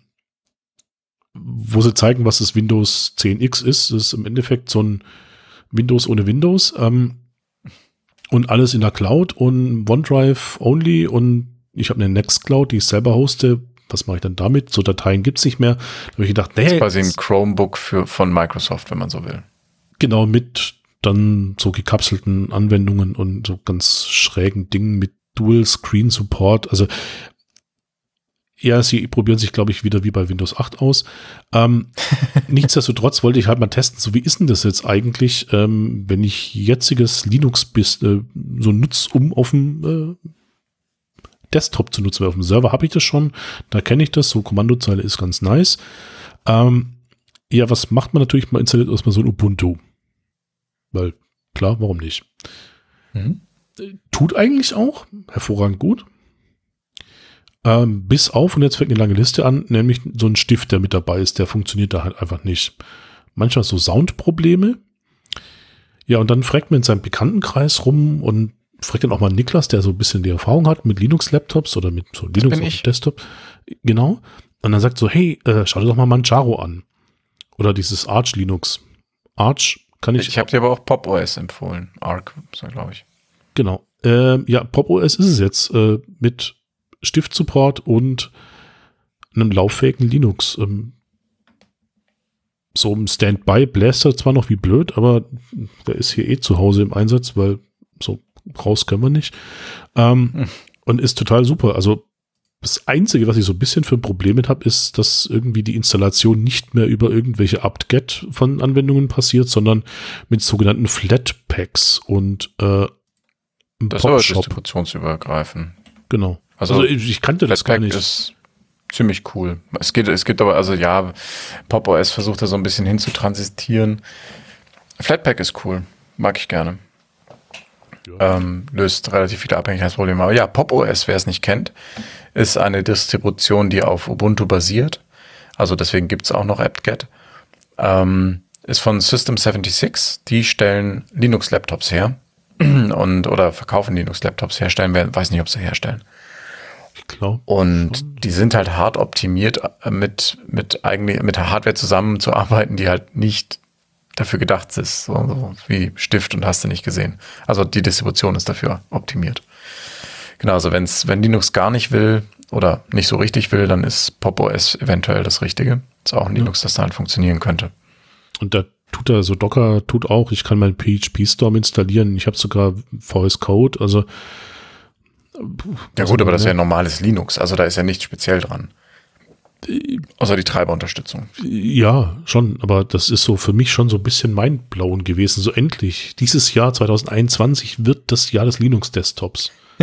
wo sie zeigen, was das Windows 10X ist. Das ist im Endeffekt so ein Windows ohne Windows ähm, und alles in der Cloud und OneDrive only und ich habe eine Nextcloud, die ich selber hoste. Was mache ich dann damit? So Dateien gibt's nicht mehr. Da habe ich gedacht, nee. Das ist quasi ein Chromebook für, von Microsoft, wenn man so will. Genau, mit dann so gekapselten Anwendungen und so ganz schrägen Dingen mit Dual Screen Support. Also ja, sie probieren sich, glaube ich, wieder wie bei Windows 8 aus. Ähm, nichtsdestotrotz wollte ich halt mal testen, so wie ist denn das jetzt eigentlich, ähm, wenn ich jetziges Linux bis, äh, so nutze, um auf dem äh, Desktop zu nutzen, weil auf dem Server habe ich das schon, da kenne ich das, so Kommandozeile ist ganz nice. Ähm, ja, was macht man natürlich? Man installiert erstmal so ein Ubuntu. Weil, klar, warum nicht? Mhm. Tut eigentlich auch, hervorragend gut. Ähm, bis auf, und jetzt fängt eine lange Liste an, nämlich so ein Stift, der mit dabei ist, der funktioniert da halt einfach nicht. Manchmal so Soundprobleme. Ja, und dann fragt man in seinem Bekanntenkreis rum und frage dann auch mal Niklas, der so ein bisschen die Erfahrung hat mit Linux-Laptops oder mit so Linux auf dem Desktop. Genau. Und dann sagt so, hey, äh, schau dir doch mal Manjaro an. Oder dieses Arch Linux. Arch kann ich. Ich habe dir aber auch Pop OS empfohlen. Arc, so glaube ich. Genau. Ähm, ja, Pop OS ist es jetzt äh, mit Stift-Support und einem lauffähigen Linux. Ähm, so ein Standby bläst er zwar noch wie blöd, aber der ist hier eh zu Hause im Einsatz, weil so raus können wir nicht. Ähm, hm. Und ist total super. Also das Einzige, was ich so ein bisschen für ein Problem mit habe, ist, dass irgendwie die Installation nicht mehr über irgendwelche apt-get von Anwendungen passiert, sondern mit sogenannten Flatpaks und äh, Das ist aber distributionsübergreifend. Genau. Also, also ich, ich, kannte das gar nicht. Ist ziemlich cool. Es geht, es gibt aber, also ja, Pop OS versucht da so ein bisschen hinzutransitieren. Flatpak ist cool. Mag ich gerne. Ja. Ähm, löst relativ viele Abhängigkeitsprobleme. Aber ja, Pop OS, wer es nicht kennt, ist eine Distribution, die auf Ubuntu basiert. Also deswegen gibt es auch noch apt-get. Ähm, ist von System76. Die stellen Linux-Laptops her und oder verkaufen Linux-Laptops herstellen. Wer weiß nicht, ob sie herstellen. Ich glaube. Und schon. die sind halt hart optimiert, äh, mit, mit eigentlich, mit Hardware zusammenzuarbeiten, die halt nicht dafür gedacht ist, so, so wie Stift und hast du nicht gesehen. Also die Distribution ist dafür optimiert. Genau, also wenn's, wenn Linux gar nicht will oder nicht so richtig will, dann ist Pop OS eventuell das Richtige. Ist auch ein ja. Linux, das da halt funktionieren könnte. Und da tut er, so Docker tut auch, ich kann meinen PHP Storm installieren, ich habe sogar VS Code, also ja gut, aber das ist ja normales Linux, also da ist ja nichts speziell dran. Außer die Treiberunterstützung. Ja, schon, aber das ist so für mich schon so ein bisschen mindblown gewesen. So endlich, dieses Jahr 2021 wird das Jahr des Linux-Desktops.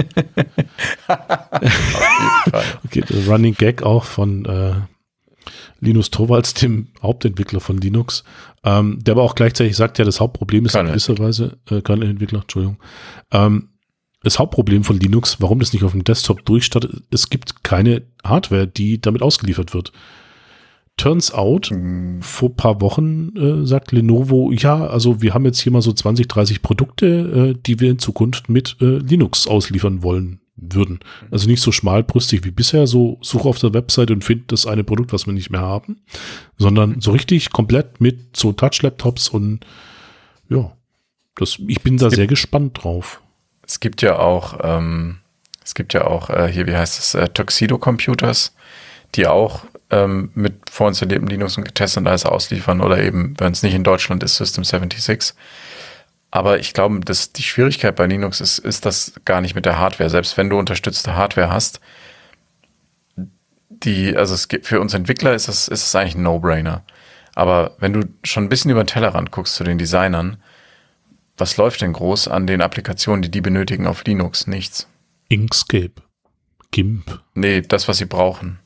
okay, Running Gag auch von äh, Linus Torvalds, dem Hauptentwickler von Linux, ähm, der aber auch gleichzeitig sagt, ja, das Hauptproblem ist in gewisser Weise, äh, Entwickler, Entschuldigung, ähm, das Hauptproblem von Linux, warum das nicht auf dem Desktop durchstartet, es gibt keine Hardware, die damit ausgeliefert wird. Turns out, mhm. vor paar Wochen äh, sagt Lenovo, ja, also wir haben jetzt hier mal so 20, 30 Produkte, äh, die wir in Zukunft mit äh, Linux ausliefern wollen würden. Also nicht so schmalbrüstig wie bisher, so suche auf der Website und finde das eine Produkt, was wir nicht mehr haben, sondern so richtig komplett mit so Touch-Laptops und ja, das, ich bin da sehr gespannt drauf. Es gibt ja auch, ähm, es gibt ja auch äh, hier, wie heißt es, äh, Tuxedo Computers, die auch ähm, mit vorinstalliertem Linux und getestet und alles ausliefern oder eben, wenn es nicht in Deutschland ist, System 76. Aber ich glaube, dass die Schwierigkeit bei Linux ist, ist das gar nicht mit der Hardware. Selbst wenn du unterstützte Hardware hast, die, also es gibt, für uns Entwickler ist das, ist es eigentlich ein No-Brainer. Aber wenn du schon ein bisschen über den Tellerrand guckst zu den Designern, was läuft denn groß an den Applikationen, die die benötigen auf Linux? Nichts. Inkscape. GIMP. Nee, das, was sie brauchen.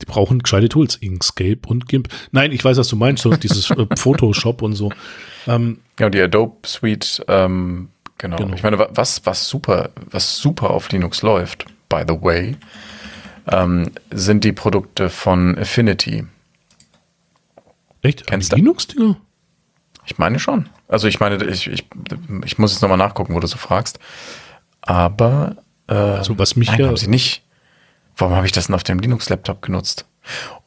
Die brauchen gescheite Tools, Inkscape und GIMP. Nein, ich weiß, was du meinst, so dieses äh, Photoshop und so. Ähm, genau, die Adobe Suite, ähm, genau. genau. Ich meine, was, was super, was super auf Linux läuft, by the way, ähm, sind die Produkte von Affinity. Echt? Kennst du Linux-Dinger? Ich meine schon. Also ich meine, ich, ich, ich muss jetzt nochmal nachgucken, wo du so fragst. Aber äh, also was mich nein, haben sie nicht. Warum habe ich das denn auf dem Linux-Laptop genutzt?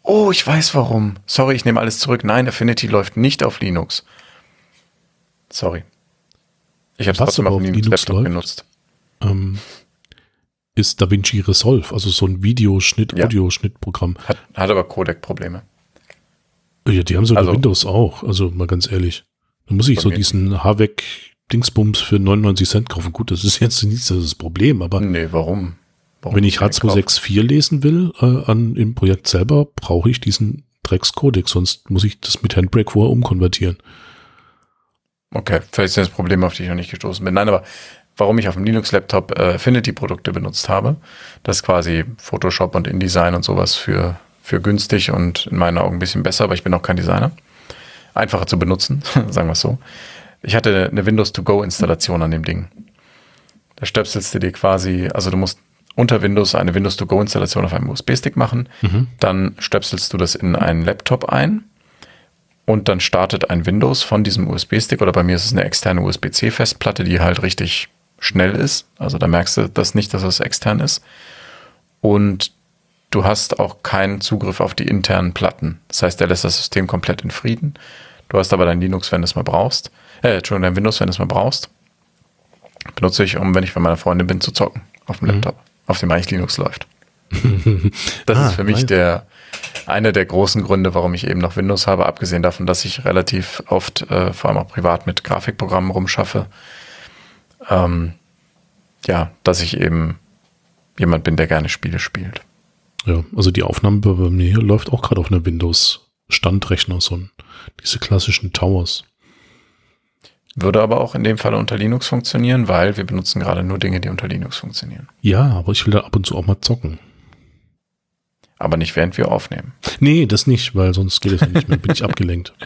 Oh, ich weiß warum. Sorry, ich nehme alles zurück. Nein, Affinity läuft nicht auf Linux. Sorry. Ich habe es trotzdem auf dem Linux-Laptop genutzt. Ähm, ist DaVinci Resolve, also so ein Videoschnitt, ja. Audioschnittprogramm. Hat, hat aber Codec-Probleme. Ja, die haben sogar also, Windows auch, also mal ganz ehrlich. Da muss ich so diesen Havec Dingsbums für 99 Cent kaufen. Gut, das ist jetzt nicht das Problem, aber. Nee, warum? warum wenn ich H264 lesen will, äh, an, im Projekt selber, brauche ich diesen Dreckscodec, sonst muss ich das mit Handbrake vorher umkonvertieren. Okay, vielleicht ist das Problem, auf die ich noch nicht gestoßen bin. Nein, aber warum ich auf dem Linux-Laptop äh, Affinity-Produkte benutzt habe, das ist quasi Photoshop und InDesign und sowas für, für günstig und in meinen Augen ein bisschen besser, aber ich bin auch kein Designer. Einfacher zu benutzen, sagen wir es so. Ich hatte eine Windows to Go Installation an dem Ding. Da stöpselst du dir quasi, also du musst unter Windows eine Windows to Go Installation auf einem USB-Stick machen. Mhm. Dann stöpselst du das in einen Laptop ein und dann startet ein Windows von diesem USB-Stick oder bei mir ist es eine externe USB-C-Festplatte, die halt richtig schnell ist. Also da merkst du das nicht, dass es extern ist. Und du hast auch keinen Zugriff auf die internen Platten. Das heißt, der lässt das System komplett in Frieden. Du hast aber dein Linux, wenn du es mal brauchst. Äh, Entschuldigung, dein Windows, wenn du es mal brauchst. Benutze ich, um, wenn ich bei meiner Freundin bin, zu zocken. Auf dem mhm. Laptop. Auf dem eigentlich Linux läuft. das ah, ist für mich nein. der, einer der großen Gründe, warum ich eben noch Windows habe, abgesehen davon, dass ich relativ oft, äh, vor allem auch privat mit Grafikprogrammen rumschaffe. Ähm, ja, dass ich eben jemand bin, der gerne Spiele spielt. Ja, also die Aufnahme bei mir läuft auch gerade auf einer Windows-Standrechner, so diese klassischen Towers. Würde aber auch in dem Fall unter Linux funktionieren, weil wir benutzen gerade nur Dinge, die unter Linux funktionieren. Ja, aber ich will da ab und zu auch mal zocken. Aber nicht während wir aufnehmen. Nee, das nicht, weil sonst geht es ja nicht mehr. Bin ich abgelenkt.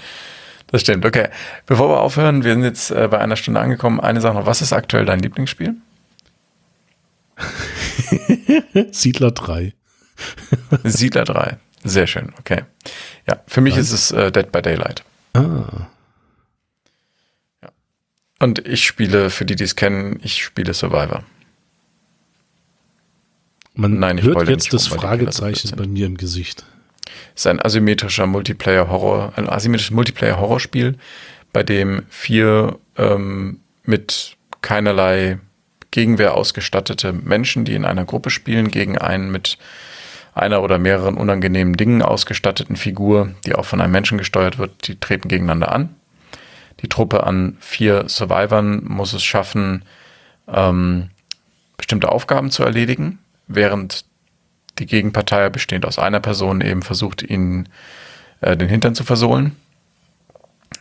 Das stimmt, okay. Bevor wir aufhören, wir sind jetzt äh, bei einer Stunde angekommen. Eine Sache noch, was ist aktuell dein Lieblingsspiel? Siedler 3. Siedler 3. Sehr schön, okay. Ja, für mich Was? ist es äh, Dead by Daylight. Ah. Ja. Und ich spiele, für die, die es kennen, ich spiele Survivor. Man Nein, ich hört jetzt das Fragezeichen bei mir im Gesicht. Es ist ein asymmetrischer Multiplayer-Horror, ein asymmetrisches Multiplayer-Horrorspiel, bei dem vier ähm, mit keinerlei Gegenwehr ausgestattete Menschen, die in einer Gruppe spielen, gegen einen mit einer oder mehreren unangenehmen Dingen ausgestatteten Figur, die auch von einem Menschen gesteuert wird, die treten gegeneinander an. Die Truppe an vier Survivern muss es schaffen, ähm, bestimmte Aufgaben zu erledigen, während die Gegenpartei, bestehend aus einer Person, eben versucht, ihnen äh, den Hintern zu versohlen.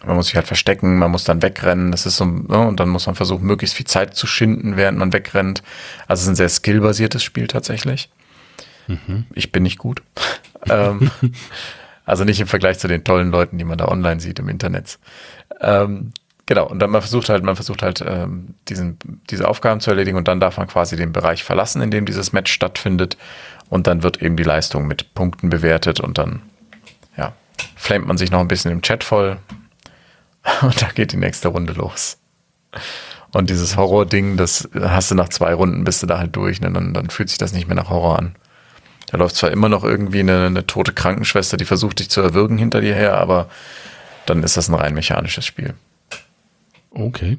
Man muss sich halt verstecken, man muss dann wegrennen, das ist so, ne, und dann muss man versuchen, möglichst viel Zeit zu schinden, während man wegrennt. Also es ist ein sehr skillbasiertes Spiel tatsächlich. Mhm. Ich bin nicht gut. ähm, also nicht im Vergleich zu den tollen Leuten, die man da online sieht im Internet. Ähm, genau, und dann man versucht halt, man versucht halt, ähm, diesen, diese Aufgaben zu erledigen und dann darf man quasi den Bereich verlassen, in dem dieses Match stattfindet. Und dann wird eben die Leistung mit Punkten bewertet und dann, ja, flamet man sich noch ein bisschen im Chat voll, Und da geht die nächste Runde los. Und dieses Horror-Ding, das hast du nach zwei Runden, bist du da halt durch, ne? dann, dann fühlt sich das nicht mehr nach Horror an. Da läuft zwar immer noch irgendwie eine, eine tote Krankenschwester, die versucht dich zu erwürgen hinter dir her, aber dann ist das ein rein mechanisches Spiel. Okay.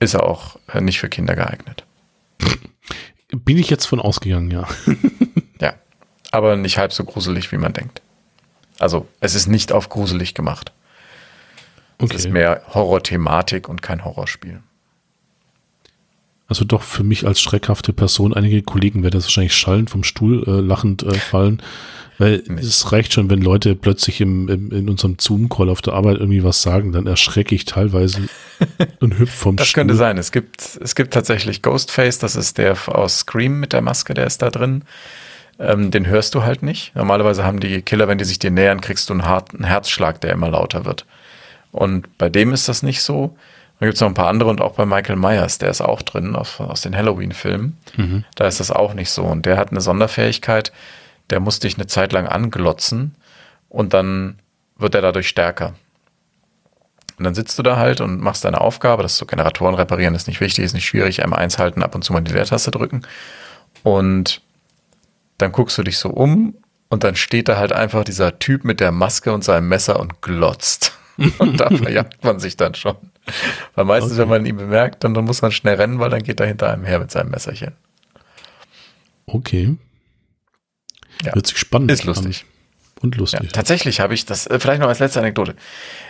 Ist auch nicht für Kinder geeignet. Bin ich jetzt von ausgegangen, ja. ja, aber nicht halb so gruselig, wie man denkt. Also, es ist nicht auf gruselig gemacht. Okay. Es ist mehr Horror-Thematik und kein Horrorspiel. Also doch für mich als schreckhafte Person, einige Kollegen werden das wahrscheinlich schallend vom Stuhl äh, lachend äh, fallen, weil nee. es reicht schon, wenn Leute plötzlich im, im in unserem Zoom-Call auf der Arbeit irgendwie was sagen, dann erschrecke ich teilweise und hüpfe vom das Stuhl. Das könnte sein. Es gibt, es gibt tatsächlich Ghostface, das ist der aus Scream mit der Maske, der ist da drin. Ähm, den hörst du halt nicht. Normalerweise haben die Killer, wenn die sich dir nähern, kriegst du einen, harten Herzschlag, der immer lauter wird. Und bei dem ist das nicht so. Dann gibt es noch ein paar andere und auch bei Michael Myers, der ist auch drin aus, aus den Halloween-Filmen. Mhm. Da ist das auch nicht so. Und der hat eine Sonderfähigkeit, der muss dich eine Zeit lang anglotzen und dann wird er dadurch stärker. Und dann sitzt du da halt und machst deine Aufgabe, das so Generatoren reparieren ist nicht wichtig, ist nicht schwierig, M1 halten, ab und zu mal die Leertaste drücken. Und dann guckst du dich so um und dann steht da halt einfach dieser Typ mit der Maske und seinem Messer und glotzt. Und da verjagt man sich dann schon. Weil meistens, okay. wenn man ihn bemerkt, dann, dann muss man schnell rennen, weil dann geht er hinter einem her mit seinem Messerchen. Okay. Ja. Hört sich spannend Ist lustig. Und lustig. Ja, tatsächlich habe ich das, äh, vielleicht noch als letzte Anekdote.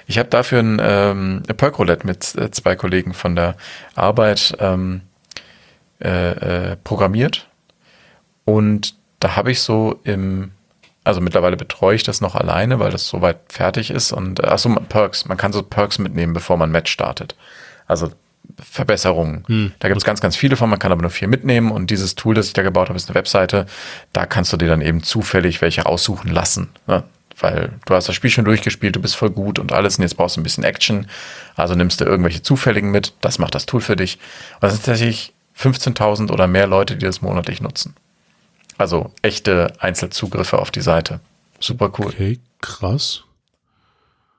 Ich habe dafür ein ähm, Perk-Roulette mit äh, zwei Kollegen von der Arbeit ähm, äh, äh, programmiert. Und da habe ich so im also mittlerweile betreue ich das noch alleine, weil das soweit fertig ist. Und äh, achso, Perks. Man kann so Perks mitnehmen, bevor man Match startet. Also Verbesserungen. Hm. Da gibt es ganz, ganz viele von, man kann aber nur vier mitnehmen. Und dieses Tool, das ich da gebaut habe, ist eine Webseite. Da kannst du dir dann eben zufällig welche aussuchen lassen. Ne? Weil du hast das Spiel schon durchgespielt, du bist voll gut und alles. Und jetzt brauchst du ein bisschen Action. Also nimmst du irgendwelche zufälligen mit. Das macht das Tool für dich. Und das sind tatsächlich 15.000 oder mehr Leute, die das monatlich nutzen. Also echte Einzelzugriffe auf die Seite. Super cool. Okay, krass.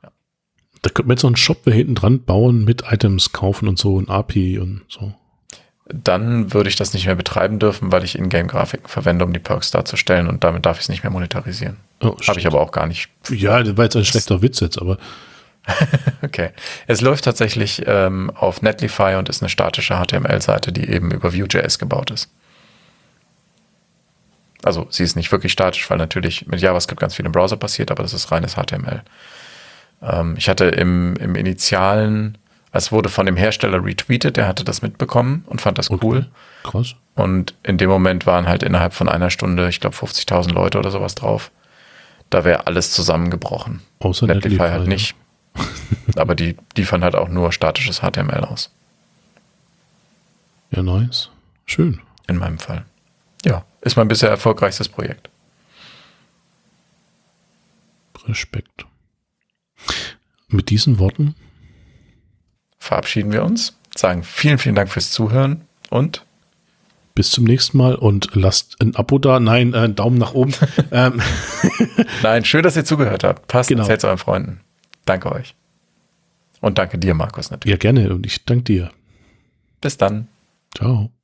Ja. Da könnte man jetzt so einen Shop da hinten dran bauen mit Items kaufen und so, ein API und so. dann würde ich das nicht mehr betreiben dürfen, weil ich Ingame-Grafiken verwende, um die Perks darzustellen und damit darf ich es nicht mehr monetarisieren. Oh, Habe ich aber auch gar nicht. Ja, das war jetzt ein schlechter Witz jetzt, aber Okay. Es läuft tatsächlich ähm, auf Netlify und ist eine statische HTML-Seite, die eben über Vue.js gebaut ist. Also sie ist nicht wirklich statisch, weil natürlich mit JavaScript ganz viel im Browser passiert, aber das ist reines HTML. Ähm, ich hatte im, im Initialen, es wurde von dem Hersteller retweetet, der hatte das mitbekommen und fand das Okay. cool. krass. Und in dem Moment waren halt innerhalb von einer Stunde, ich glaube 50.000 Leute oder sowas drauf. Da wäre alles zusammengebrochen. Außer Netlify Netlify, halt nicht. Aber die liefern halt auch nur statisches HTML aus. Ja, nice. Schön. In meinem Fall. Ist mein bisher erfolgreichstes Projekt. Respekt. Mit diesen Worten Verabschieden wir uns, sagen vielen, vielen Dank fürs Zuhören und bis zum nächsten Mal und lasst ein Abo da. Nein, äh, einen Daumen nach oben. ähm, nein, schön, dass ihr zugehört habt. Passt, Genau. erzählt euren Freunden. Danke euch. Und danke dir, Markus, natürlich. ja, gerne und ich danke dir. Bis dann. Ciao.